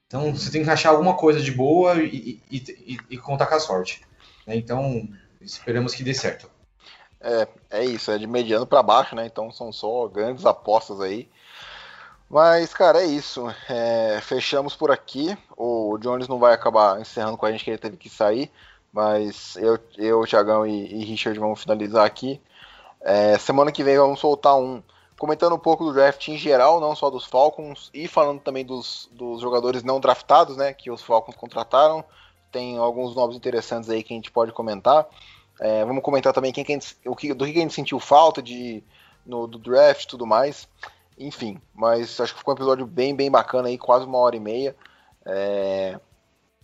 Então você tem que achar alguma coisa de boa e, e, e, e contar com a sorte. Né? Então esperamos que dê certo. É, é isso, é de mediano para baixo, né? Então são só grandes apostas aí. Mas, cara, é isso. É, fechamos por aqui. O Jones não vai acabar encerrando com a gente, que ele teve que sair. Mas eu, eu Thiagão e, e Richard vamos finalizar aqui. É, semana que vem vamos soltar um comentando um pouco do draft em geral, não só dos Falcons, e falando também dos, dos jogadores não draftados, né? Que os Falcons contrataram. Tem alguns nomes interessantes aí que a gente pode comentar. É, vamos comentar também quem, o que, do que a gente sentiu falta de, no, do draft e tudo mais. Enfim, mas acho que ficou um episódio bem, bem bacana aí, quase uma hora e meia. É...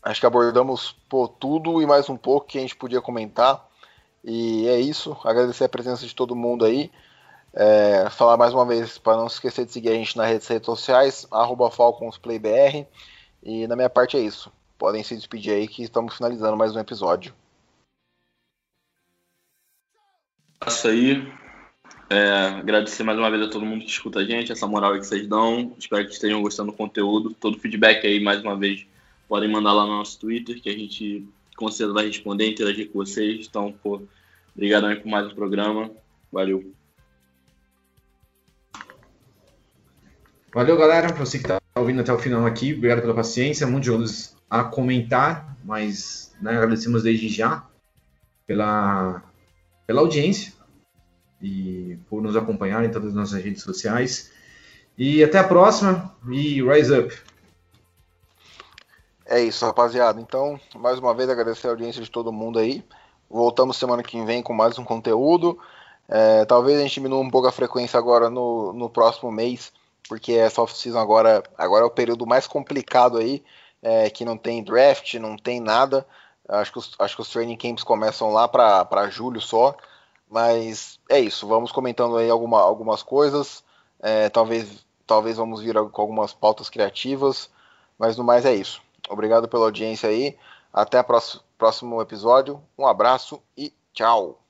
Acho que abordamos pô, tudo e mais um pouco que a gente podia comentar. E é isso. Agradecer a presença de todo mundo aí. É, falar mais uma vez para não esquecer de seguir a gente nas redes, sociais, FalconsPlayBR. E na minha parte é isso. Podem se despedir aí que estamos finalizando mais um episódio. Isso aí. É, agradecer mais uma vez a todo mundo que escuta a gente, essa moral que vocês dão. Espero que estejam gostando do conteúdo. Todo feedback aí, mais uma vez, podem mandar lá no nosso Twitter, que a gente com certeza vai responder, interagir com vocês. Então, pô, obrigado aí por mais um programa. Valeu. Valeu, galera. Pra você que tá ouvindo até o final aqui, obrigado pela paciência. Muitos jogos a comentar, mas né, agradecemos desde já pela, pela audiência. E por nos acompanhar em todas as nossas redes sociais. E até a próxima e Rise Up! É isso, rapaziada. Então, mais uma vez agradecer a audiência de todo mundo aí. Voltamos semana que vem com mais um conteúdo. É, talvez a gente diminua um pouco a frequência agora no, no próximo mês, porque essa off-season agora, agora é o período mais complicado aí, é, que não tem draft, não tem nada. Acho que os, acho que os training camps começam lá para julho só. Mas é isso, vamos comentando aí alguma, algumas coisas. É, talvez, talvez vamos vir com algumas pautas criativas. Mas no mais é isso. Obrigado pela audiência aí. Até o próximo episódio. Um abraço e tchau.